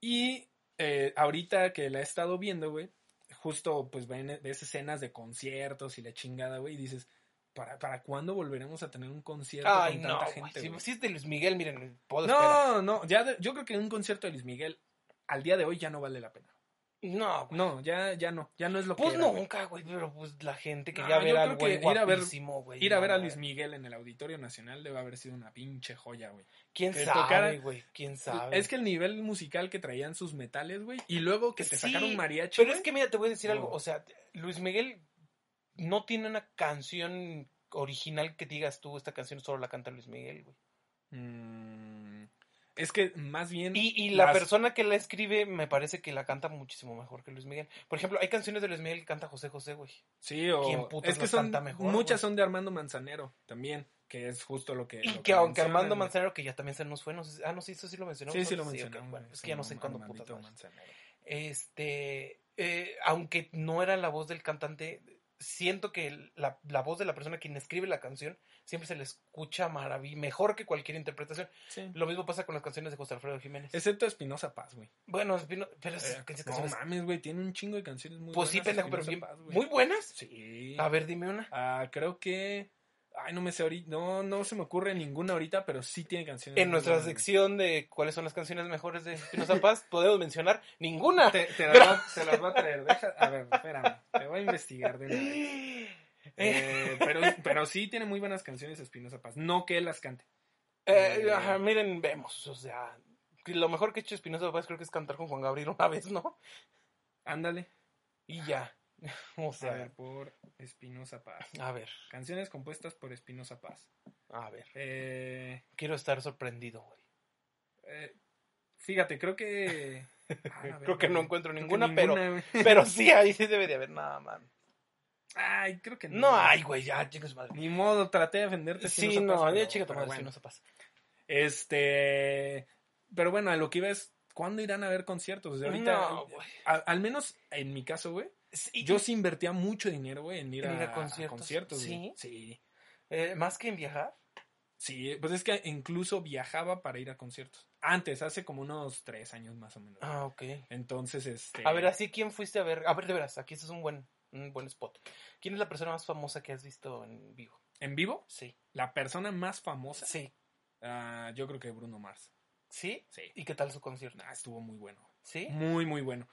Y eh, ahorita que la he estado viendo, güey, justo pues ven, ves escenas de conciertos y la chingada, güey, y dices, ¿para, ¿para cuándo volveremos a tener un concierto Ay, con no, tanta gente? Si, es de Luis Miguel, miren, puedo esperar. No, no, ya de- yo creo que un concierto de Luis Miguel al día de hoy ya no vale la pena. No, güey. No, ya, ya no, ya no es lo que Pues era, güey. nunca, güey, pero pues la gente quería yo ver al güey que ir a ver- güey. Ir a ver a Luis. Miguel en el Auditorio Nacional debe haber sido una pinche joya, güey. ¿Quién que sabe, tocara- güey? ¿Quién sabe? Es que el nivel musical que traían sus metales, güey, y luego que te Sí, sacaron mariachi, Pero güey. es que mira, te voy a decir algo. O sea, Luis Miguel no tiene una canción original que digas tú, esta canción solo la canta Luis Miguel, güey. Mm, es que más bien... Y, y la persona que la escribe me parece que la canta muchísimo mejor que Luis Miguel. Por ejemplo, hay canciones de Luis Miguel que canta José José, güey. Sí, o... ¿Quién putas Es que son... canta mejor, muchas güey? son de Armando Manzanero también, que es justo lo que... Y lo que aunque Armando güey. Manzanero, que ya también se nos fue, no sé ah, no, sí, eso sí lo mencionó. Sí, sí lo ok, mencionamos. bueno, es que ya no sé cuándo putas. Manzanero. Este, eh, aunque no era la voz del cantante, siento que la, la voz de la persona quien escribe la canción siempre se le escucha marav- mejor que cualquier interpretación. Sí. Lo mismo pasa con las canciones de José Alfredo Jiménez. Excepto Espinosa Paz, güey. Bueno, Espino- pero esas Eh, canciones, no mames, güey, tiene un chingo de canciones muy pues sí, buenas. pendejo, pero bien, Espinosa Paz, muy buenas. Sí. A ver, dime una. Ah, creo que. Ay, no me sé ahorita. No, no se me ocurre ninguna ahorita, pero sí tiene canciones. En nuestra buenas, sección de cuáles son las canciones mejores de Espinosa [laughs] Paz, podemos mencionar ninguna. Te, te las va- te las voy a traer. Deja, a ver, espérame. Te voy a investigar de una vez. [laughs] Eh, pero, pero sí tiene muy buenas canciones Espinosa Paz. No que él las cante. Eh, Eh, ajá, miren, vemos, o sea, lo mejor que ha hecho Espinosa Paz creo que es cantar con Juan Gabriel una vez, ¿no? Ándale. Y ya. [laughs] O A sea, ver, por Espinosa Paz. a ver, Canciones compuestas por Espinosa Paz. a ver. Eh, Quiero estar sorprendido, güey. eh, fíjate, creo que. [laughs] Ah, a ver, Creo que no encuentro ninguna, pero-. [laughs] Pero sí, ahí sí debe de haber nada, man. Ay, creo que no. No hay, güey, ya, chicos, madre. Ni modo, traté de defenderte. Sí, no, Paz, ya chica madre, bueno. Espinosa Paz. Este. Pero bueno, a lo que iba es. ¿Cuándo irán a ver conciertos? Sea, ahorita. No, a- al menos en mi caso, güey. Sí, Yo sí invertía mucho dinero, güey, en ir, ¿En a, ir a a conciertos? conciertos. güey. ¿Sí? Sí. eh, más que en viajar. Sí, pues es que incluso viajaba para ir a conciertos. Antes, hace como unos tres años más o menos. Ah, ok. Entonces, este. A ver, así, ¿quién fuiste a ver? A ver, de veras, aquí este es un buen, un buen spot. ¿Quién es la persona más famosa que has visto en vivo? En vivo, Sí. la persona más famosa. Sí. ah, yo creo que Bruno Mars. ¿Sí? Sí. ¿Y qué tal su concierto? Nah, estuvo muy bueno. ¿Sí? Muy, muy bueno.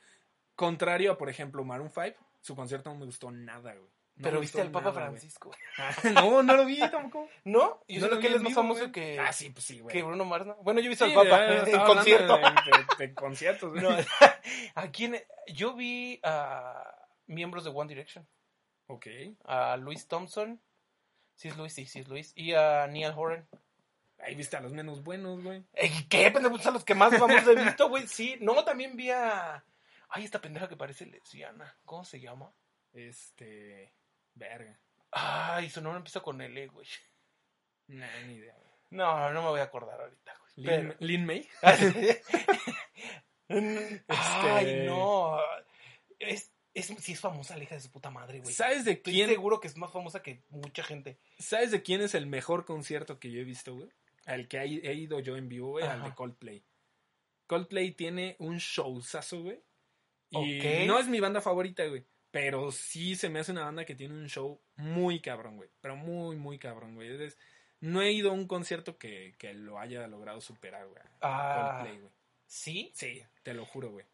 Contrario a, por ejemplo, Maroon 5, su concierto no me gustó nada, güey. No Pero viste al Papa nada. Francisco. [laughs] no, no lo vi tampoco. ¿No? Yo No lo que él es más famoso que, Ah, sí, pues sí, güey. que Bruno Mars, ¿no? Bueno, yo he visto Sí, al Papa de- [laughs] en concierto. De, de- de conciertos, güey. No, [laughs] ¿A quién? Yo vi a miembros de One Direction. Ok. A Luis Thompson. Sí es Luis, sí, sí es Luis. Y a Neil Horan. Ahí viste a los menos buenos, güey. Ey, ¿Qué? Pues a los que más famosos he visto, güey. Sí. No, también vi a... Ay, esta pendeja que parece lesbiana. ¿Cómo se llama? Este. Verga. Ay, su nombre empieza con L, güey. Nah, ni idea, güey. No, no me voy a acordar ahorita, güey. Lin, Pero- Lin May. [laughs] Ay, no. Es, es, sí es famosa la hija de su puta madre, güey. ¿Sabes de Estoy quién? seguro que es más famosa que mucha gente. ¿Sabes de quién es el mejor concierto que yo he visto, güey? Al que he ido yo en vivo, güey, al de Coldplay. Coldplay tiene un showzazo, güey. Y no es mi banda favorita, güey. Pero sí se me hace una banda que tiene un show muy cabrón, güey. Pero muy, muy cabrón, güey. Es- no he ido a un concierto que, que lo haya logrado superar, güey. Ah, Coldplay, güey. ¿sí? Sí, te lo juro, güey.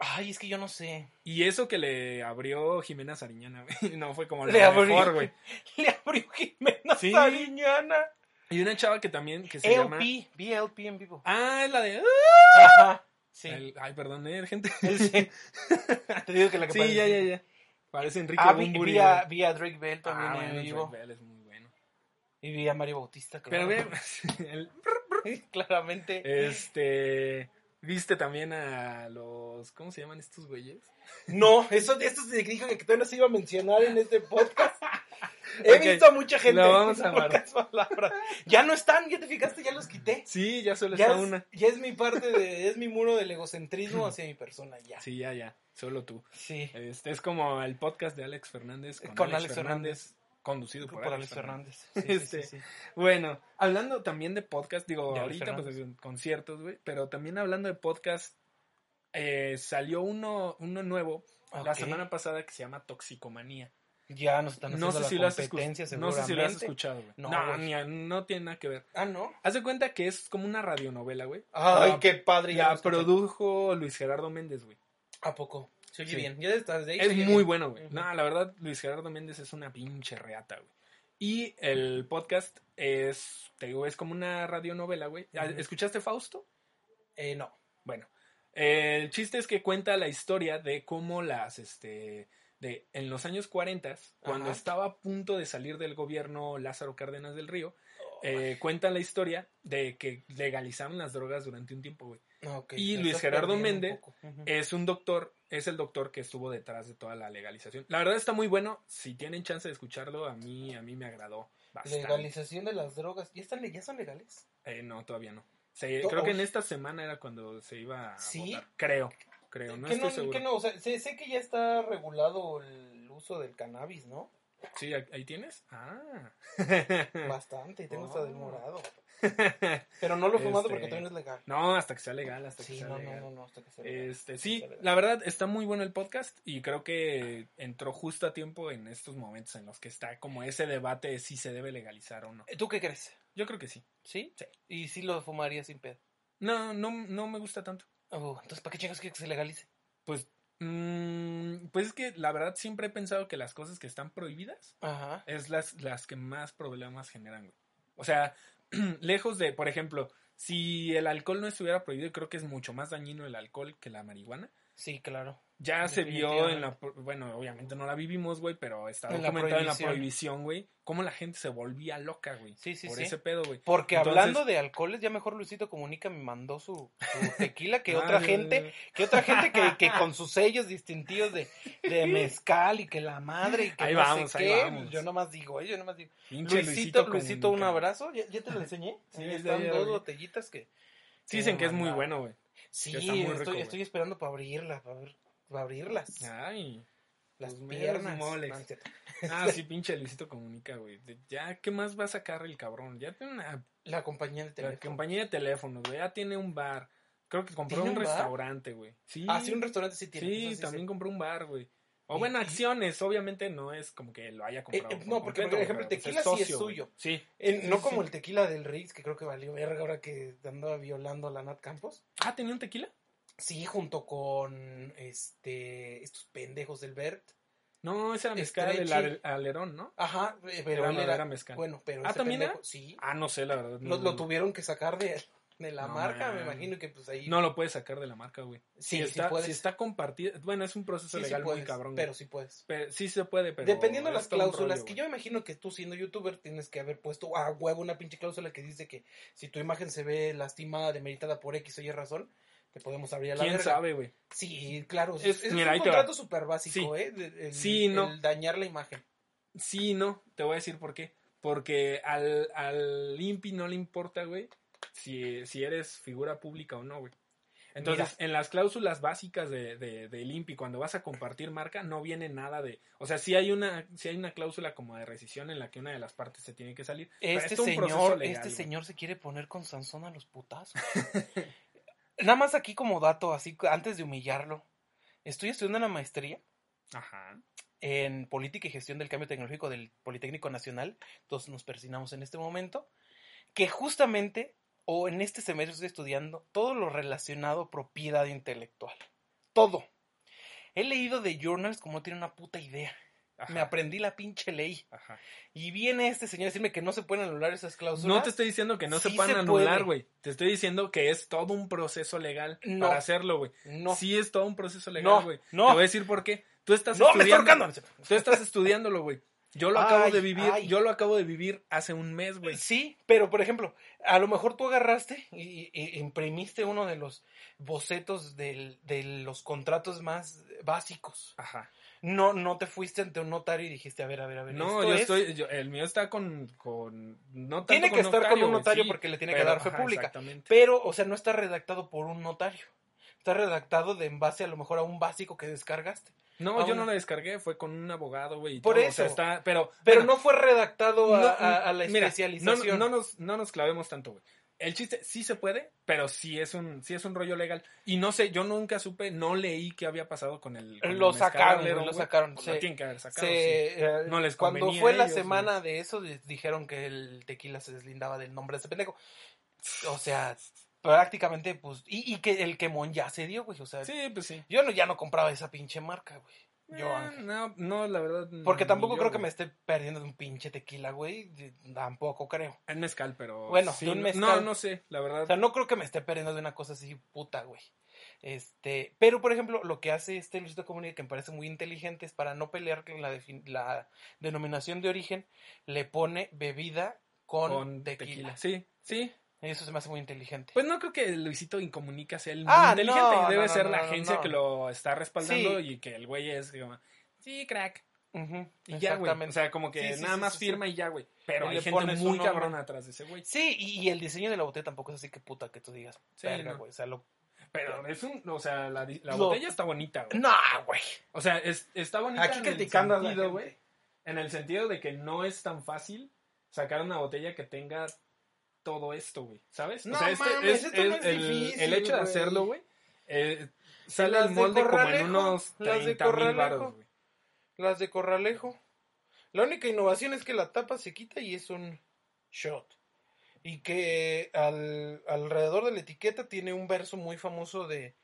Ay, es que yo no sé. Y eso que le abrió Jimena Sariñana, güey. [laughs] No fue como Le abrió. mejor, güey. [laughs] Le abrió Jimena Sí. Sariñana. Y una chava que también, que se llama... LP, vi LP en vivo. Ah, es la de... Ajá. Sí. El- Ay, perdón, eh, gente. [laughs] Sí. [laughs] Te digo que la que Sí, parece- ya, ya, ya. Parece Enrique Ah, vi, Bunbury, vi a, güey. vi a Drake Bell también Ah, en bueno, vivo. Drake Bell es muy bueno. Y vi a Mario Bautista, Pero claro. ve, [laughs] el- Claramente. este, viste también a los, ¿cómo se llaman estos güeyes? No, eso, esto se dijo que todavía no se iba a mencionar en este podcast. [laughs] He visto a mucha gente. lo vamos a palabras. Ya no están, ya te fijaste, ya los quité. Sí, ya solo Ya está es, una. ya es mi parte de, es mi muro del egocentrismo hacia mi persona, ya. Sí, ya, ya, solo tú. Sí. Este es como el podcast de Alex Fernández con, Con Alex, Alex Fernández, conducido por, Por Alex Fernández. Fernández. [laughs] Sí, sí, Este, sí, sí. Bueno, hablando también de podcast, digo, De ahorita pues Fernández. conciertos, güey, pero también hablando de podcast, eh, salió uno, uno nuevo la semana pasada que se llama Toxicomanía. Ya nos están No haciendo sé, la si lo has competencia, no sé si lo has escuchado, güey. No, No, ni a- no tiene nada que ver. Ah, ¿no? Haz de cuenta que es como una radionovela, güey. Ay, La- qué padre. ya La produjo Luis Gerardo Méndez, güey. ¿A poco? Se oye Sí. bien. Ya desde ahí Es muy bien. bueno, güey. No, la verdad, Luis Gerardo Méndez es una pinche reata, güey. Y el podcast es, te digo, es como una radionovela, güey. Ujú. ¿Escuchaste Fausto? Eh, no. Bueno, el chiste es que cuenta la historia de cómo las, este, de en los años 40, cuando Ajá. estaba a punto de salir del gobierno Lázaro Cárdenas del Río, eh, cuenta la historia de que legalizaron las drogas durante un tiempo, güey. Ok, y Luis Gerardo un Méndez. Es un doctor, es el doctor que estuvo detrás de toda la legalización. La verdad está muy bueno. Si tienen chance de escucharlo, a mí, a mí me agradó bastante. Legalización de las drogas. ¿Ya, están, ya son legales? Eh, no, todavía no. Se- creo que oh, en esta semana era cuando se iba a ¿Sí? votar. Creo, creo, no ¿Qué estoy no, seguro. qué no? O sea, sé, sé que ya está regulado el uso del cannabis, ¿no? Sí, ahí tienes. Ah. [laughs] Bastante, tengo hasta del morado. [laughs] Pero no lo he fumado Este, porque todavía no es legal. no, hasta que sea legal, hasta que Sí, sea no, no, legal. no, no, hasta que sea legal. Este, sí, sea legal. la verdad está muy bueno el podcast y creo que entró justo a tiempo en estos momentos en los que está como ese debate de si se debe legalizar o no. ¿Tú qué crees? Yo creo que sí. ¿Sí? Sí. ¿Y si lo fumaría sin pedo? No, no, no me gusta tanto. Oh, entonces, ¿para qué chingas que se legalice? Pues, mm, pues es que la verdad siempre he pensado que las cosas que están prohibidas Ajá. es las, las que más problemas generan, güey. O sea, [clears throat] lejos de, por ejemplo, si el alcohol no estuviera prohibido, creo que es mucho más dañino el alcohol que la marihuana. Sí, claro. Ya se vio en la, bueno, obviamente no la vivimos, güey, pero está En documentado en la prohibición. güey, cómo la gente se volvía loca, güey. Sí, sí, por sí. ese pedo, güey. Porque Entonces- hablando de alcoholes, ya mejor Luisito Comunica me mandó su, su [laughs] tequila que Ah, otra gente, que otra gente que, que con sus sellos distintivos de, de [laughs] mezcal y que la madre y que Ahí no vamos, sé ahí qué. vamos. Yo nomás digo, eh, yo nomás digo. Luisito, Luisito, un abrazo. ¿Ya, ya te lo [laughs] enseñé? Sí, están dos botellitas que... Sí, dicen que es muy bueno, güey. Sí, está muy rico, estoy, güey. estoy esperando para abrirla, para, ver- para abrirlas. Ay. las meros piernas. moles. No, no es cierto. [laughs] Ah, sí, [laughs] pinche Luisito Comunica, güey. De- Ya, ¿qué más va a sacar el cabrón? Ya tiene una La compañía de la teléfono. compañía de teléfonos, güey. Ya tiene un bar. Creo que compró ¿Tiene un, un bar? restaurante, güey. Sí. Ah, sí, un restaurante sí tiene. Sí, eso sí también compró un bar, güey. O y- acciones, obviamente no es como que lo haya comprado. Eh, por no, porque, por ejemplo, el tequila sí es suyo. Sí. Eh, no Sí, como sí. el tequila del Riggs, que creo que valió verga ahora que andaba violando a la Nat Campos. Ah, ¿tenía un tequila? Sí, junto con este estos pendejos del Bert. No, ese era mezcal, el Estreche. ale- alerón, ¿no? Ajá, eh, pero Era él era, era mezcal. bueno, pero Ah, ¿también pendejo- era? sí, Ah, no sé, la verdad. lo, lo tuvieron que sacar de, de la No, marca, me imagino que pues ahí No lo puedes sacar de la marca, güey. Sí, si sí está, puedes. si está compartido, bueno, es un proceso sí, sí legal puedes, muy cabrón. güey. pero sí puedes. Pero sí se puede, pero Dependiendo de las cláusulas, rollo, que güey. yo me imagino que tú siendo youtuber tienes que haber puesto a huevo una pinche cláusula que dice que si tu imagen se ve lastimada, demeritada por X o Y razón, te podemos abrir a la ¿Quién verga. sabe, güey? Sí, claro, es, Es- es mira, ahí un contrato súper básico, Sí. ¿eh? El, Sí, no. el dañar la imagen. Sí, no, te voy a decir por qué. Porque al, al INPI no le importa, güey, si, si eres figura pública o no, güey. Entonces, en las cláusulas básicas de, de, del INPI, cuando vas a compartir marca, no viene nada de... O sea, sí hay una, sí hay una cláusula como de rescisión en la que una de las partes se tiene que salir. Este es señor, legal, este güey. señor se quiere poner con Sansón a los putazos. [laughs] Nada más aquí como dato, así antes de humillarlo. Estoy estudiando una maestría Ajá. en política y gestión del cambio tecnológico del Politécnico Nacional. Entonces nos persinamos en este momento. Que justamente, o en este semestre estoy estudiando todo lo relacionado a propiedad intelectual. Todo. He leído de journals como tiene una puta idea. Ajá. Me aprendí la pinche ley. Ajá. Y viene este señor a decirme que no se pueden anular esas cláusulas. No te estoy diciendo que no se puedan se anular, güey. Te estoy diciendo que es todo un proceso legal No. para hacerlo, güey. No. Sí es todo un proceso legal, güey. no. Te voy a decir por qué. Tú estás no, me está estudiando. ahorcando. Tú estás estudiándolo, güey. Yo lo acabo de vivir, ay. yo lo acabo de vivir hace un mes, güey. Sí, pero por ejemplo, a lo mejor tú agarraste y, y- imprimiste uno de los bocetos del- de los contratos más básicos. Ajá. No, no te fuiste ante un notario y dijiste, a ver, a ver, a ver. No, esto yo es- estoy, yo- el mío está con, con no tanto Tiene que con estar con un notario sí, porque le tiene que dar fe ajá, pública. Exactamente. Pero, o sea, no está redactado por un notario. Está redactado de en base a lo mejor a un básico que descargaste. No, yo una- no la descargué, fue con un abogado, güey. Por todo, o eso. sea, está, pero, Pero bueno, no fue redactado a, no, a- a la mira, especialización. No, no nos, no nos clavemos tanto, güey. El chiste sí se puede, pero sí es un, sí es un rollo legal. Y no sé, yo nunca supe, no leí qué había pasado con el. con Lo sacaron, lo sacaron, Pues lo tienen que haber sacado, sí. Se, eh, No les cuando convenía fue a la ellos, semana de eso, dijeron que el tequila se deslindaba del nombre de ese pendejo. O sea, prácticamente, pues, y, y que el quemón ya se dio, güey. O sea, Sí, pues sí. yo no, ya no compraba esa pinche marca, güey. Yo, Eh, no, no, la verdad. Porque ni tampoco yo, creo que güey. me esté perdiendo de un pinche tequila, güey. Tampoco creo. En mezcal, pero. Bueno, sí, de un no- mezcal. No, no sé, la verdad. O sea, no creo que me esté perdiendo de una cosa así puta, güey. Este, pero por ejemplo, lo que hace este Luisito Comunica que me parece muy inteligente es para no pelear con la, la denominación de origen, le pone bebida con, con tequila. tequila. Sí, sí. Eso se me hace muy inteligente. Pues no creo que Luisito Incomunica sea el muy Ah, inteligente. no, Debe no, ser no, la agencia que lo está respaldando Sí. y que el güey es sí, crack. Ujú, Y ya, güey. O sea, como que Sí, sí, nada más firma y ya, güey. Pero hay le gente pones muy cabrona atrás de ese güey. Sí, y, y el diseño de la botella tampoco es así que puta que tú digas. Verga, güey. O sea, lo... Pero es un, o sea, la, di- la Lo- botella está bonita, güey. No, güey. O sea, es- está bonita Aquí en criticando a el sentido, güey. En el sentido de que no es tan fácil sacar una botella que tenga todo esto, güey. ¿Sabes? No o sea, este mames, es, esto no es el, difícil, el hecho de hacerlo, güey. eh, sale el de molde como en unos las de 30 mil baros, güey. Las de Corralejo. La única innovación es que la tapa se quita y es un shot. Y que al, alrededor de la etiqueta tiene un verso muy famoso de,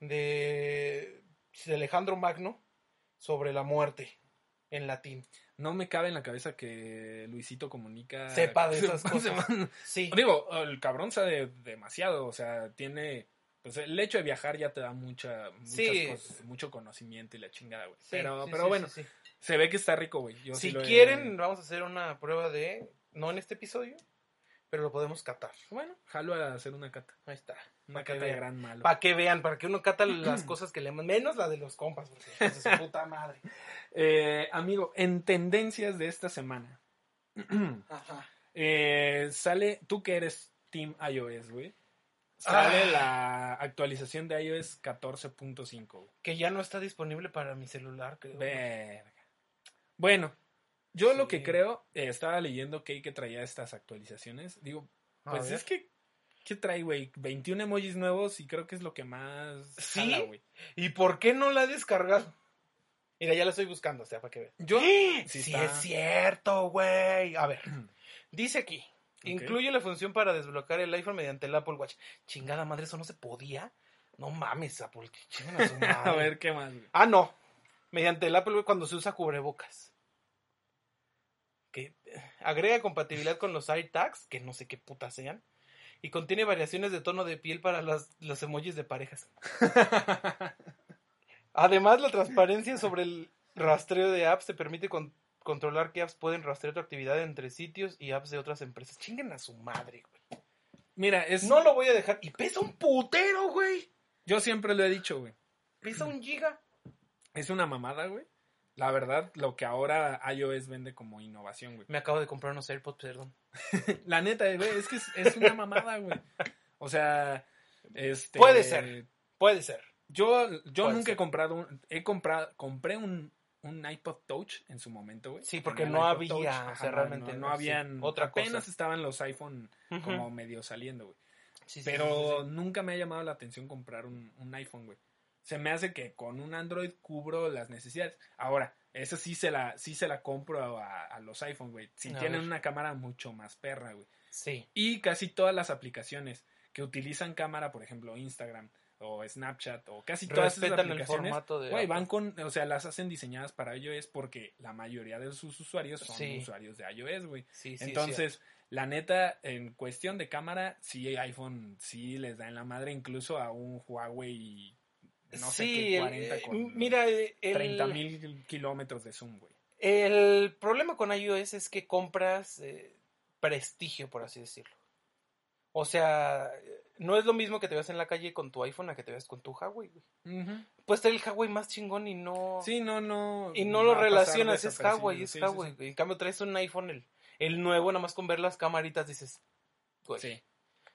de, de Alejandro Magno sobre la muerte en latín. No me cabe en la cabeza que Luisito comunica. Sepa de [laughs] esas cosas. Sí. Digo, el cabrón sabe demasiado, o sea, tiene. Pues el hecho de viajar ya te da mucha, muchas Sí. cosas, mucho conocimiento y la chingada, güey. Sí, pero, sí, pero bueno, se ve que está rico, güey. Si lo he- quieren, vamos a hacer una prueba de. No en este episodio, pero lo podemos catar. Bueno, jalo a hacer una cata. Ahí está. Una Para que vean. gran malo. Para que vean, para que uno cata las [clears throat] cosas que le. Menos la de los compas, porque su [laughs] puta madre. Eh, amigo, en tendencias de esta semana. [clears throat] Ajá. eh, sale, tú que eres Team iOS, güey. Sale Ah. la actualización de iOS 14.5. güey. Que ya no está disponible para mi celular, creo. Verga. Bueno, yo lo que creo, eh, estaba leyendo que que traía estas actualizaciones. Digo, pues es que, ¿qué trae, güey? 21 emojis nuevos y creo que es lo que más ¿Sí? güey. ¿Y por qué no la he descargado? Mira, ya la estoy buscando, o sea, para que vean. Yo, Sí, sí es cierto, güey. A ver, [clears throat] dice aquí. Incluye la función para desbloquear el iPhone mediante el Apple Watch. Chingada madre, eso no se podía. No mames, Apple. a su [laughs] a madre. ver, ¿qué más, güey? Ah, no. mediante el Apple Watch cuando se usa cubrebocas. Que eh, agrega compatibilidad con los AirTags, que no sé qué putas sean. Y contiene variaciones de tono de piel para las, los emojis de parejas. [laughs] Además, la transparencia sobre el rastreo de apps te permite con- controlar qué apps pueden rastrear tu actividad entre sitios y apps de otras empresas. Chinguen a su madre, güey. Mira, es. No lo voy a dejar. Y pesa un putero, güey. Yo siempre lo he dicho, güey. Pesa un giga. Es una mamada, güey. La verdad, lo que ahora iOS vende como innovación, güey. Me acabo de comprar unos AirPods, perdón. [laughs] La neta, güey, es que es, es una mamada, güey. O sea, este. Puede ser. Puede ser. Yo, yo Puede nunca ser. he comprado un. He comprado. Compré un, un iPod Touch en su momento, güey. Sí, porque no había, o sea, realmente No, no, no sí, habían. otra apenas cosa. estaban los iPhone como medio saliendo, güey. Sí, sí, Pero nunca me ha llamado la atención comprar un, un iPhone, güey. Se me hace que con un Android cubro las necesidades. Ahora, esa sí se la, sí se la compro a, a los iPhone, güey. Si A tienen ver. una cámara mucho más perra, güey. Sí. Y casi todas las aplicaciones que utilizan cámara, por ejemplo, Instagram o Snapchat o casi todas esas Respetan el aplicaciones, güey, van con, o sea, las hacen diseñadas para iOS porque la mayoría de sus usuarios son Sí. usuarios de iOS, güey. Sí, sí, Entonces, la neta, en cuestión de cámara, sí iPhone sí les da en la madre incluso a un Huawei, no sé Sí, qué, el- 40 eh, con mira, el, 30 mil kilómetros de zoom, güey. el problema con iOS es que compras eh, prestigio, por así decirlo. O sea, no es lo mismo que te veas en la calle con tu iPhone a que te veas con tu Huawei. güey. Puedes tener el Huawei más chingón y no... Sí, no, no. y no lo relacionas, es. Huawei, es Sí, Huawei. güey. En cambio, traes un iPhone, el, el nuevo, nada más con ver las camaritas dices, güey, Sí.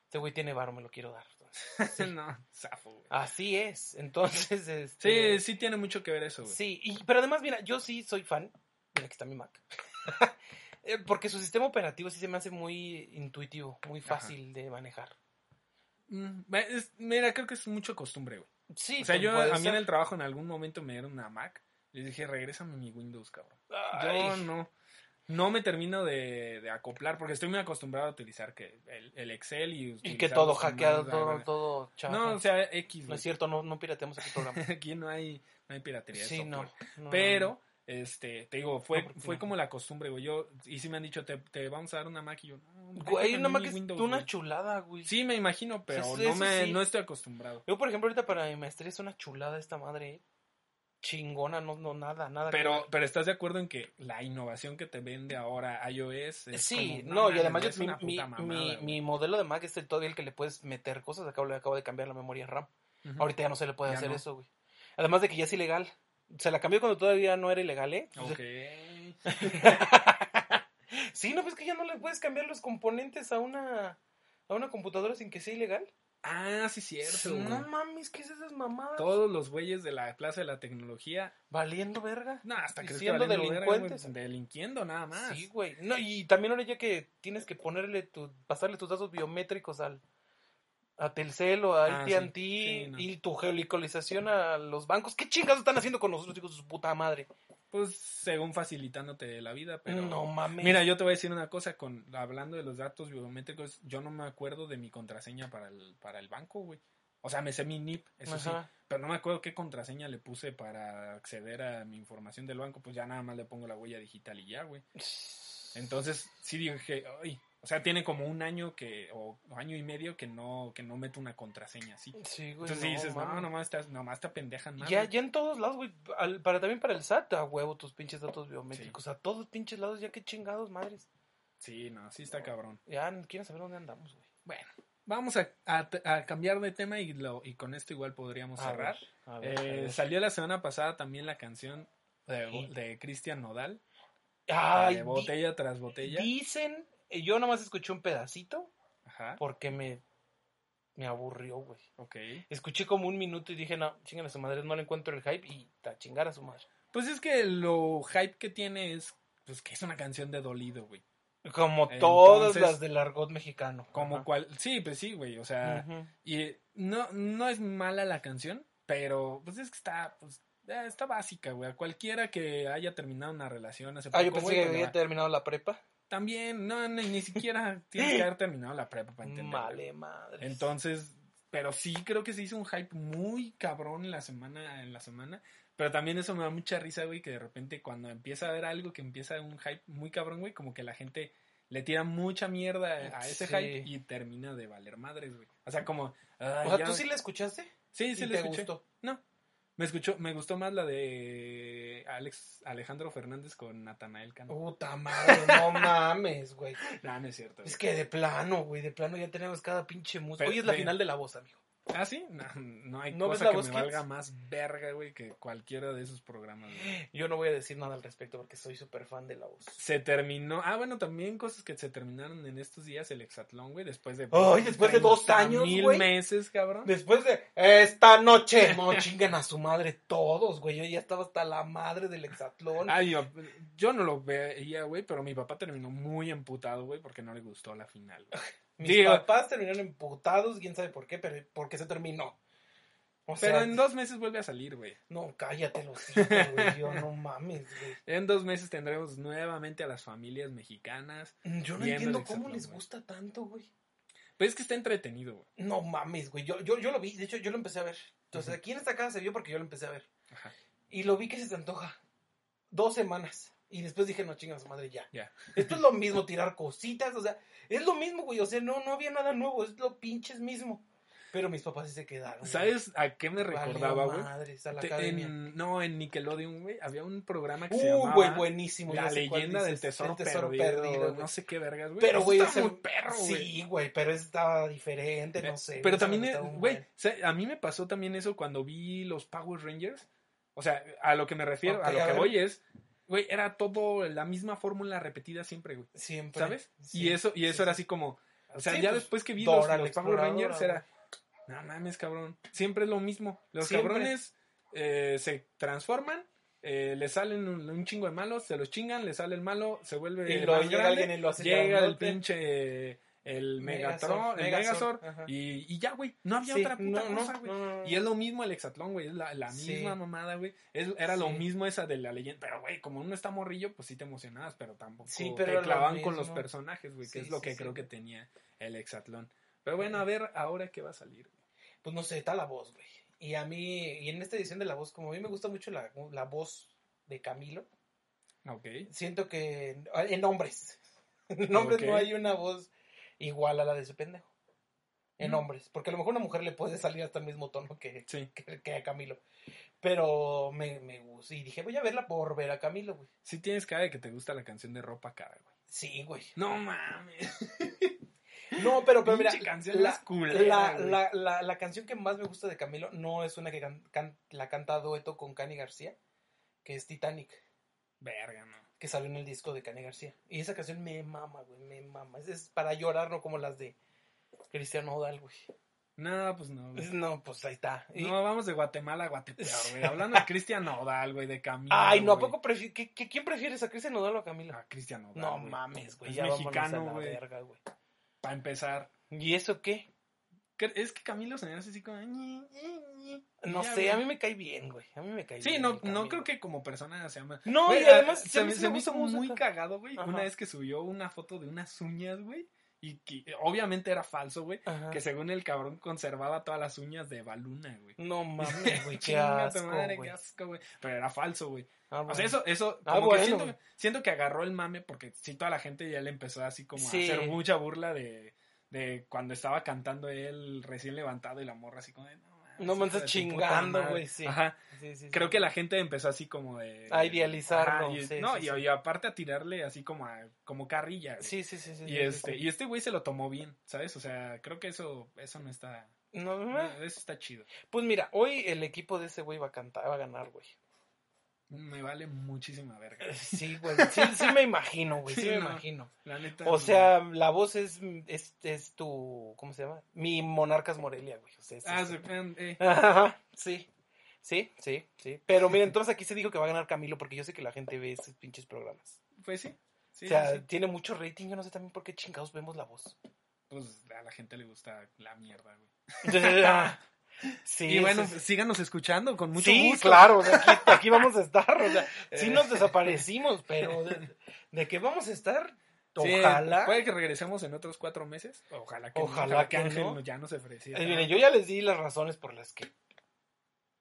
este güey tiene varo, me lo quiero dar. [laughs] Sí. no, zafo, güey. Así es. Entonces, Sí, este, sí tiene mucho que ver eso, güey. Sí, y, pero además, mira, yo sí soy fan. Mira, aquí está mi Mac. [laughs] Eh, Porque su sistema operativo sí se me hace muy intuitivo, muy Ajá. fácil de manejar. Mm, es- mira, creo que es mucho costumbre, güey. Sí, O sea, yo a mí en el trabajo en algún momento me dieron una Mac. Les dije, regrésame mi Windows, cabrón. Yo Ay, no, no me termino de, de acoplar porque estoy muy acostumbrado a utilizar que el, el Excel y Y que todo hackeado, todo, todo chafa. No, o sea, X, No es cierto, no, no pirateamos aquí programa. [laughs] Aquí no hay, no hay piratería. sí, no, Pero, este, te digo, fue, No, fue como la costumbre, güey. Yo, y sí me han dicho, te, te vamos a dar una Mac y yo, Güey, una Mac es Windows, una chulada, güey. Sí, me imagino, pero no, me, sí. no estoy acostumbrado. Yo, por ejemplo, ahorita para mi maestría es una chulada esta madre. ¿eh? Chingona, no, no, nada, nada. Pero, pero estás de acuerdo en que la innovación que te vende ahora iOS es Sí, como, no, y además yo- es mi, mi, mamada, mi- modelo de Mac es el todavía el que le puedes meter cosas. Acabo, le acabo de cambiar la memoria RAM. Ahorita ya no se le puede Ya hacer no. eso, güey. Además de que ya es ilegal. Se la cambió cuando todavía no era ilegal, ¿eh? Ok. [laughs] sí, no, pues que ya no le puedes cambiar los componentes a una a una computadora sin que sea ilegal. Ah, sí, cierto. Sí, no mames, ¿qué es esas mamadas? Todos los güeyes de la Plaza de la Tecnología, Valiendo verga. no, hasta que siendo delincuentes. delinquiendo nada más. Sí, güey. No, y también ahora ya que tienes que ponerle tu, pasarle tus datos biométricos al a Telcel o a Ah, AT&T sí, sí, no. y tu geolocalización a los bancos. ¿Qué chingados están haciendo con nosotros, hijos de su puta madre? Pues según facilitándote la vida, pero... no mames. Mira, yo te voy a decir una cosa, con hablando de los datos biométricos, yo no me acuerdo de mi contraseña para el, para el banco, güey. O sea, me sé mi NIP, eso sí, pero no me acuerdo qué contraseña le puse para acceder a mi información del banco, pues ya nada más le pongo la huella digital y ya, güey. Entonces, sí dije, ay, o sea, tiene como un año que, o año y medio que no, que no meto una contraseña así. Sí, güey. Entonces no, dices, no, nomás te, nomás te apendejan más. Ya, güey". ya en todos lados, güey. al- Para, también para el SAT, a huevo tus pinches datos biométricos. A todos pinches lados, ya que chingados, madres. Sí, no, sí está cabrón. Ya quieren saber dónde andamos, güey. Bueno, vamos a, a- a cambiar de tema y, lo, y con esto igual podríamos A cerrar. ver, a ver, Eh, ver. salió la semana pasada también la canción de, Sí. de Cristian Nodal, Ay, di- botella tras botella. dicen, eh, yo nomás escuché un pedacito Ajá, porque me, me aburrió, güey. ok. Escuché como un minuto y dije, no, chingan a su madre, no le encuentro el hype y a chingar a su madre. Pues es que lo hype que tiene es pues que es una canción de dolido, güey. Como Entonces- todas las del argot mexicano. Como Ajá. cual, sí, pues sí, güey, o sea, y no, no es mala la canción, pero pues es que está, pues, eh, está básica, güey. A cualquiera que haya terminado una relación hace Ah, yo poco, pensé güey, que pues, había terminado la prepa. También, no, ni, ni siquiera [laughs] tienes que haber terminado la prepa para entender. Vale, madre. Entonces, pero sí creo que se hizo un hype muy cabrón en la semana, en la semana, Pero también eso me da mucha risa, güey, que de repente cuando empieza a haber algo que empieza un hype muy cabrón, güey, como que la gente le tira mucha mierda a ese Sí. hype y termina de valer madres, güey. O sea, como... O sea, ya- ¿tú sí la escuchaste? Sí, sí ¿Y le te escuché. gustó? No. Me escuchó, me gustó más la de Alex Alejandro Fernández con Natanael Cano. Puta madre, no [laughs] mames, güey. No, no es cierto. Es que de plano, güey, de plano ya tenemos cada pinche música. Hoy es la final de la voz, amigo. ¿Ah, sí? No, no hay ¿No ves cosa que me Kids? valga más verga, güey, que cualquiera de esos programas. güey. Yo no voy a decir nada al respecto porque soy súper fan de la voz. Se terminó. Ah, bueno, también cosas que se terminaron en estos días, el hexatlón, güey, después de. Ay, después de dos 30 años, mil güey. meses, cabrón. Después de esta noche, [laughs] no chingan a su madre todos, güey. Yo ya estaba hasta la madre del hexatlón. Ay, yo, yo no lo veía, güey, pero mi papá terminó muy emputado, güey, porque no le gustó la final. güey. Mis digo- papás terminaron emputados, quién sabe por qué, pero porque se terminó. O Pero sea, en dos meses vuelve a salir, güey. no, cállate los hijos, güey. Yo no mames, güey. En dos meses tendremos nuevamente a las familias mexicanas. Yo no entiendo cómo les gusta tanto, güey. Pues es que está entretenido, güey. No mames, güey. Yo, yo, yo lo vi, de hecho, yo lo empecé a ver. Entonces, aquí en esta casa se vio porque yo lo empecé a ver. Ajá. Y lo vi que se te antoja. Dos semanas. Y después dije, no chingas madre, ya. Esto es lo mismo, tirar cositas, o sea, es lo mismo, güey. O sea, no, no había nada nuevo, es lo pinches mismo. Pero mis papás sí se quedaron. güey. ¿Sabes a qué me recordaba, güey? a la Te- academia. en- no, en Nickelodeon, güey, había un programa que se Uh, llamaba güey, buenísimo. La leyenda del tesoro, perdido, perdido, güey. no sé qué vergas, güey. Pero, Eso güey, muy perro, güey. Sí, güey, pero estaba diferente, no sé. Pero también, güey, buen. o sea, a mí me pasó también eso cuando vi los Power Rangers. O sea, a lo que me refiero, a lo a que voy es, güey, era todo la misma fórmula repetida siempre, güey. Siempre. ¿Sabes? Sí, y eso, y eso sí, era sí. así como, o sea, Sí, ya pues, después que vi Dora los, los Power Rangers era, no mames, cabrón, siempre es lo mismo. Los Siempre. cabrones eh, se transforman, eh, le salen un, un chingo de malos, se los chingan, le sale el malo, se vuelve Y luego más llega grande, alguien y lo hace llega el pinche el Megatron, el Megazord, y, y ya, güey, no había Sí, otra puta no, cosa, güey. no, no, no. Y es lo mismo el hexatlón, güey. Es la, la Sí. misma mamada, güey. Era lo mismo esa de la leyenda. Pero, güey, como uno está morrillo, pues sí te emocionabas, pero tampoco Sí, pero te lo clavaban con los personajes, güey. Que es lo que creo que tenía el hexatlón. Pero bueno, a ver ahora qué va a salir. Pues no sé, está la voz, güey. Y a mí, y en esta edición de la voz, como a mí me gusta mucho la, la voz de Camilo, Ok. siento que en hombres, [laughs] en hombres no hay una voz igual a la de ese pendejo. En Mm. hombres, porque a lo mejor a una mujer le puede salir hasta el mismo tono que, Sí. que, que a Camilo. Pero me, me gusta. Y dije, voy a verla por ver a Camilo, güey. Sí tienes cara de que te gusta la canción de ropa cara, güey. Sí, güey. No mames. [laughs] No, pero, pero mira, canción la, culera, la, la, la, canción que más me gusta de Camilo no es una que can- can- la canta dueto con Cani García, que es Titanic, Verga, no. Que salió en el disco de Cani García. Y esa canción me mama, güey, me mama. Es, es para llorar, no como las de Cristiano Odal, güey. No, pues no. güey. No, pues ahí está. Y- No, vamos de Guatemala a Guatepeor, güey. [laughs] Hablando de Cristian Nodal, güey, de Camilo. Ay, no, ¿a poco prefi- ¿qué- qué- ¿Quién prefieres, a Cristiano Odal o a Camilo? A Cristian Nodal. no güey. mames, güey, Es ya mexicano, a la güey. verga, güey. Para empezar. ¿Y eso qué? Es que Camilo se me hace así como. No sé, a mí me cae bien, güey. A mí me cae Sí, bien. no, el no Camilo. creo que como persona se llama. No, Güey, y además se, me- sí se hizo muy cagado, güey. Ajá. Una vez que subió una foto de unas uñas, güey. Y que obviamente era falso, güey. Que según el cabrón conservaba todas las uñas de Baluna, güey. No [laughs] mames, güey, qué asco, madre, güey. qué asco, güey. Pero era falso, güey. Ah, O sea, eso, eso, Ah, como que siento, que agarró el mame porque sí, toda la gente ya le empezó así como Sí. a hacer mucha burla de, de cuando estaba cantando él recién levantado y la morra así como de, no, No tu chingando, puta madre". güey, sí. Ajá. Sí, sí, sí. Creo que la gente empezó así como de... A idealizarlo, Ajá, y, no, y, aparte a tirarle así como a, como carrilla. güey. Sí, sí, sí, sí. y este, y este güey se lo tomó bien, ¿sabes? O sea, creo que eso, eso no está, No, no, eso está chido. Pues mira, hoy el equipo de ese güey va a cantar, va a ganar, güey. Me vale muchísima verga. Sí, güey. Sí, sí me imagino, güey. Sí, Sí, me no. imagino. La neta. O sea, la voz es, es, es tu, ¿cómo se llama? Mi Monarcas Morelia, güey. O sea, es- Ah, se- eh, Ajá, sí. Sí, sí, sí. Pero mira, entonces aquí se dijo que va a ganar Camilo porque yo sé que la gente ve esos pinches programas. Pues sí. sí o sea, sí, sí. tiene mucho rating. Yo no sé también por qué chingados vemos la voz. Pues a la gente le gusta la mierda, güey. [laughs] Sí, y bueno, sí, sí. síganos escuchando con mucho sí, gusto. claro, de aquí, aquí vamos a estar. O sea, [laughs] sí nos desaparecimos, pero de, de que vamos a estar, Sí, ojalá. Puede que regresemos en otros cuatro meses. Ojalá que Ojalá no, que Ángel no. ya no se ofreciera. Eh, miren, yo ya les di las razones por las que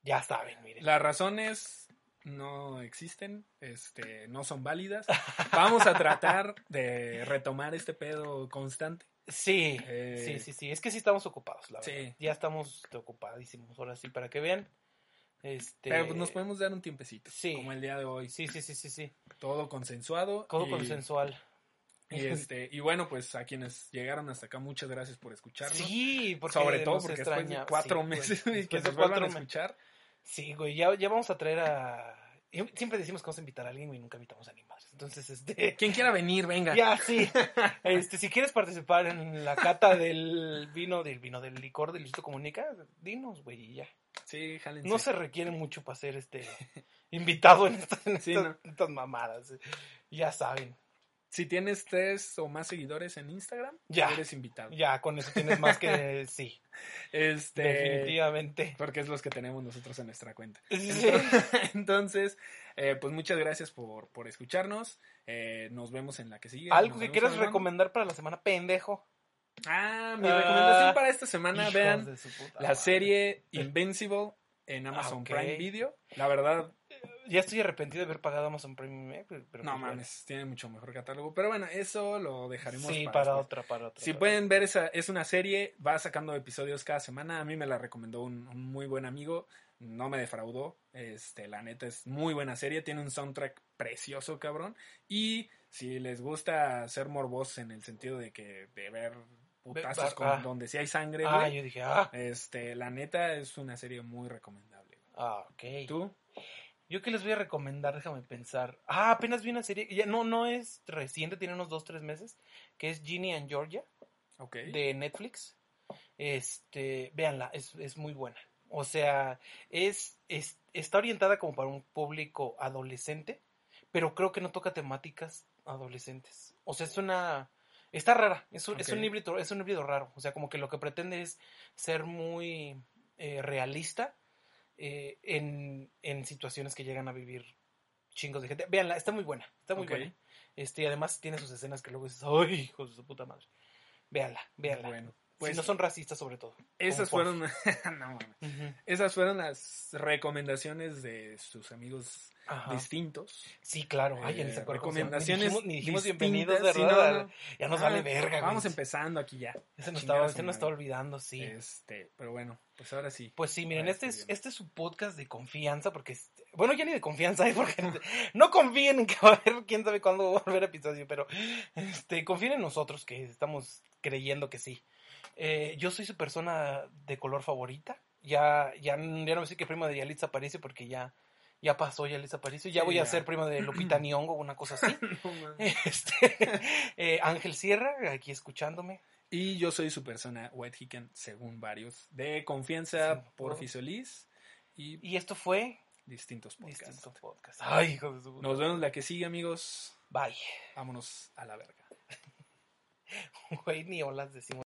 ya saben, miren. La razón es no existen, este, no son válidas. Vamos a tratar de retomar este pedo constante. Sí, Eh, sí, sí, sí. Es que sí estamos ocupados, la Sí. verdad. Ya estamos ocupadísimos. Ahora sí, para que vean. Este. Pero pues, nos podemos dar un tiempecito, Sí. como el día de hoy. Sí, sí, sí, sí, sí. Todo consensuado. Todo y- consensual. Y, este, y bueno, pues a quienes llegaron hasta acá, muchas gracias por escucharnos. Sí, porque Sobre todo porque después extraña. de cuatro Sí, güey. meses [laughs] y que Después nos vuelvan a escuchar. Sí, güey, ya, ya vamos a traer a... Siempre decimos que vamos a invitar a alguien y nunca invitamos a ni madres. Entonces, este... Quien quiera venir, venga. Ya, sí. [laughs] Este, si quieres participar en la cata del vino, del vino del licor del Luisito Comunica, dinos, güey, y ya. Sí, jálense. No se requiere mucho para ser este invitado en, estas, en Sí, estas- no. estas mamadas. Ya saben. Si tienes tres o más seguidores en Instagram, Ya. eres invitado. Ya, con eso tienes más que [laughs] sí. Este, Definitivamente. Porque es los que tenemos nosotros en nuestra cuenta. Sí. [laughs] Entonces, eh, pues muchas gracias por, por escucharnos. Eh, nos vemos en la que sigue. Algo que quieras recomendar para la semana, pendejo. Ah, mi recomendación para esta semana, vean la madre. serie [laughs] Invincible en Amazon Ah. Prime Video. La verdad, Ya estoy arrepentido de haber pagado Amazon Prime. eh, pero- no pues mames, tiene mucho mejor catálogo. Pero bueno, eso lo dejaremos Sí, para, otra, para otra. Si para pueden ver, esa es una serie, va sacando episodios cada semana. A mí me la recomendó un, un muy buen amigo, no me defraudó. Este, la neta es muy buena serie, tiene un soundtrack precioso, cabrón. Y si les gusta ser morbosos en el sentido de que de ver putazos con- ah. donde sí hay sangre, Ah, yo dije, ah, este, la neta es una serie muy recomendable. ah, ok. ¿Tú? Yo que les voy a recomendar, déjame pensar. Ah, apenas vi una serie, ya no, no es reciente, tiene unos dos, tres meses, que es Ginny and Georgia, de Netflix. Este, véanla, es, es muy buena. O sea, es, es, está orientada como para un público adolescente, pero creo que no toca temáticas adolescentes. O sea, es una... Está rara, es un, es un híbrido, es un híbrido raro. O sea, como que lo que pretende es ser muy eh, realista eh, en, en situaciones que llegan a vivir chingos de gente. Véanla, está muy buena, está muy Ok. buena. Este, y además tiene sus escenas que luego dices, ¡ay, hijos de su puta madre! Véanla, véanla. Bueno, si pues no son racistas sobre todo. esas fueron... [laughs] no, esas fueron las recomendaciones de sus amigos Ajá. distintos. Sí, claro. Ay, ya ni Eh, se se recomendaciones Ni dijimos, ni dijimos bienvenidos, sí, ¿verdad? no, no. Ya nos Ah, vale verga, güey. Vamos empezando aquí ya. Ese nos estaba, ese nos está olvidando, sí. Este, pero bueno, pues ahora sí. Pues sí, miren, este es, este es su podcast de confianza, porque, bueno, ya ni de confianza, [laughs] ¿eh? porque no confíen en que va a haber, quién sabe cuándo va a volver episodio, pero este, confíen en nosotros, que estamos creyendo que sí. Eh, yo soy su persona de color favorita, ya, ya, ya no decir que prima de Yalitza Aparicio, porque ya, ya pasó Yalitza Aparicio, ya Sí, voy a ya. ser prima de Lupita [clears throat] Nyong'o o una cosa así. [laughs] No. Este, eh, Ángel Sierra, aquí escuchándome. y yo soy su persona, White Hicken, según varios, de confianza Sí, por Fisolis y Y esto fue distintos podcasts. Distinto Podcast. Ay, hijo de su Nos vemos la que sigue, amigos. Bye. Vámonos a la verga. [laughs] Güey, ni olas decimos.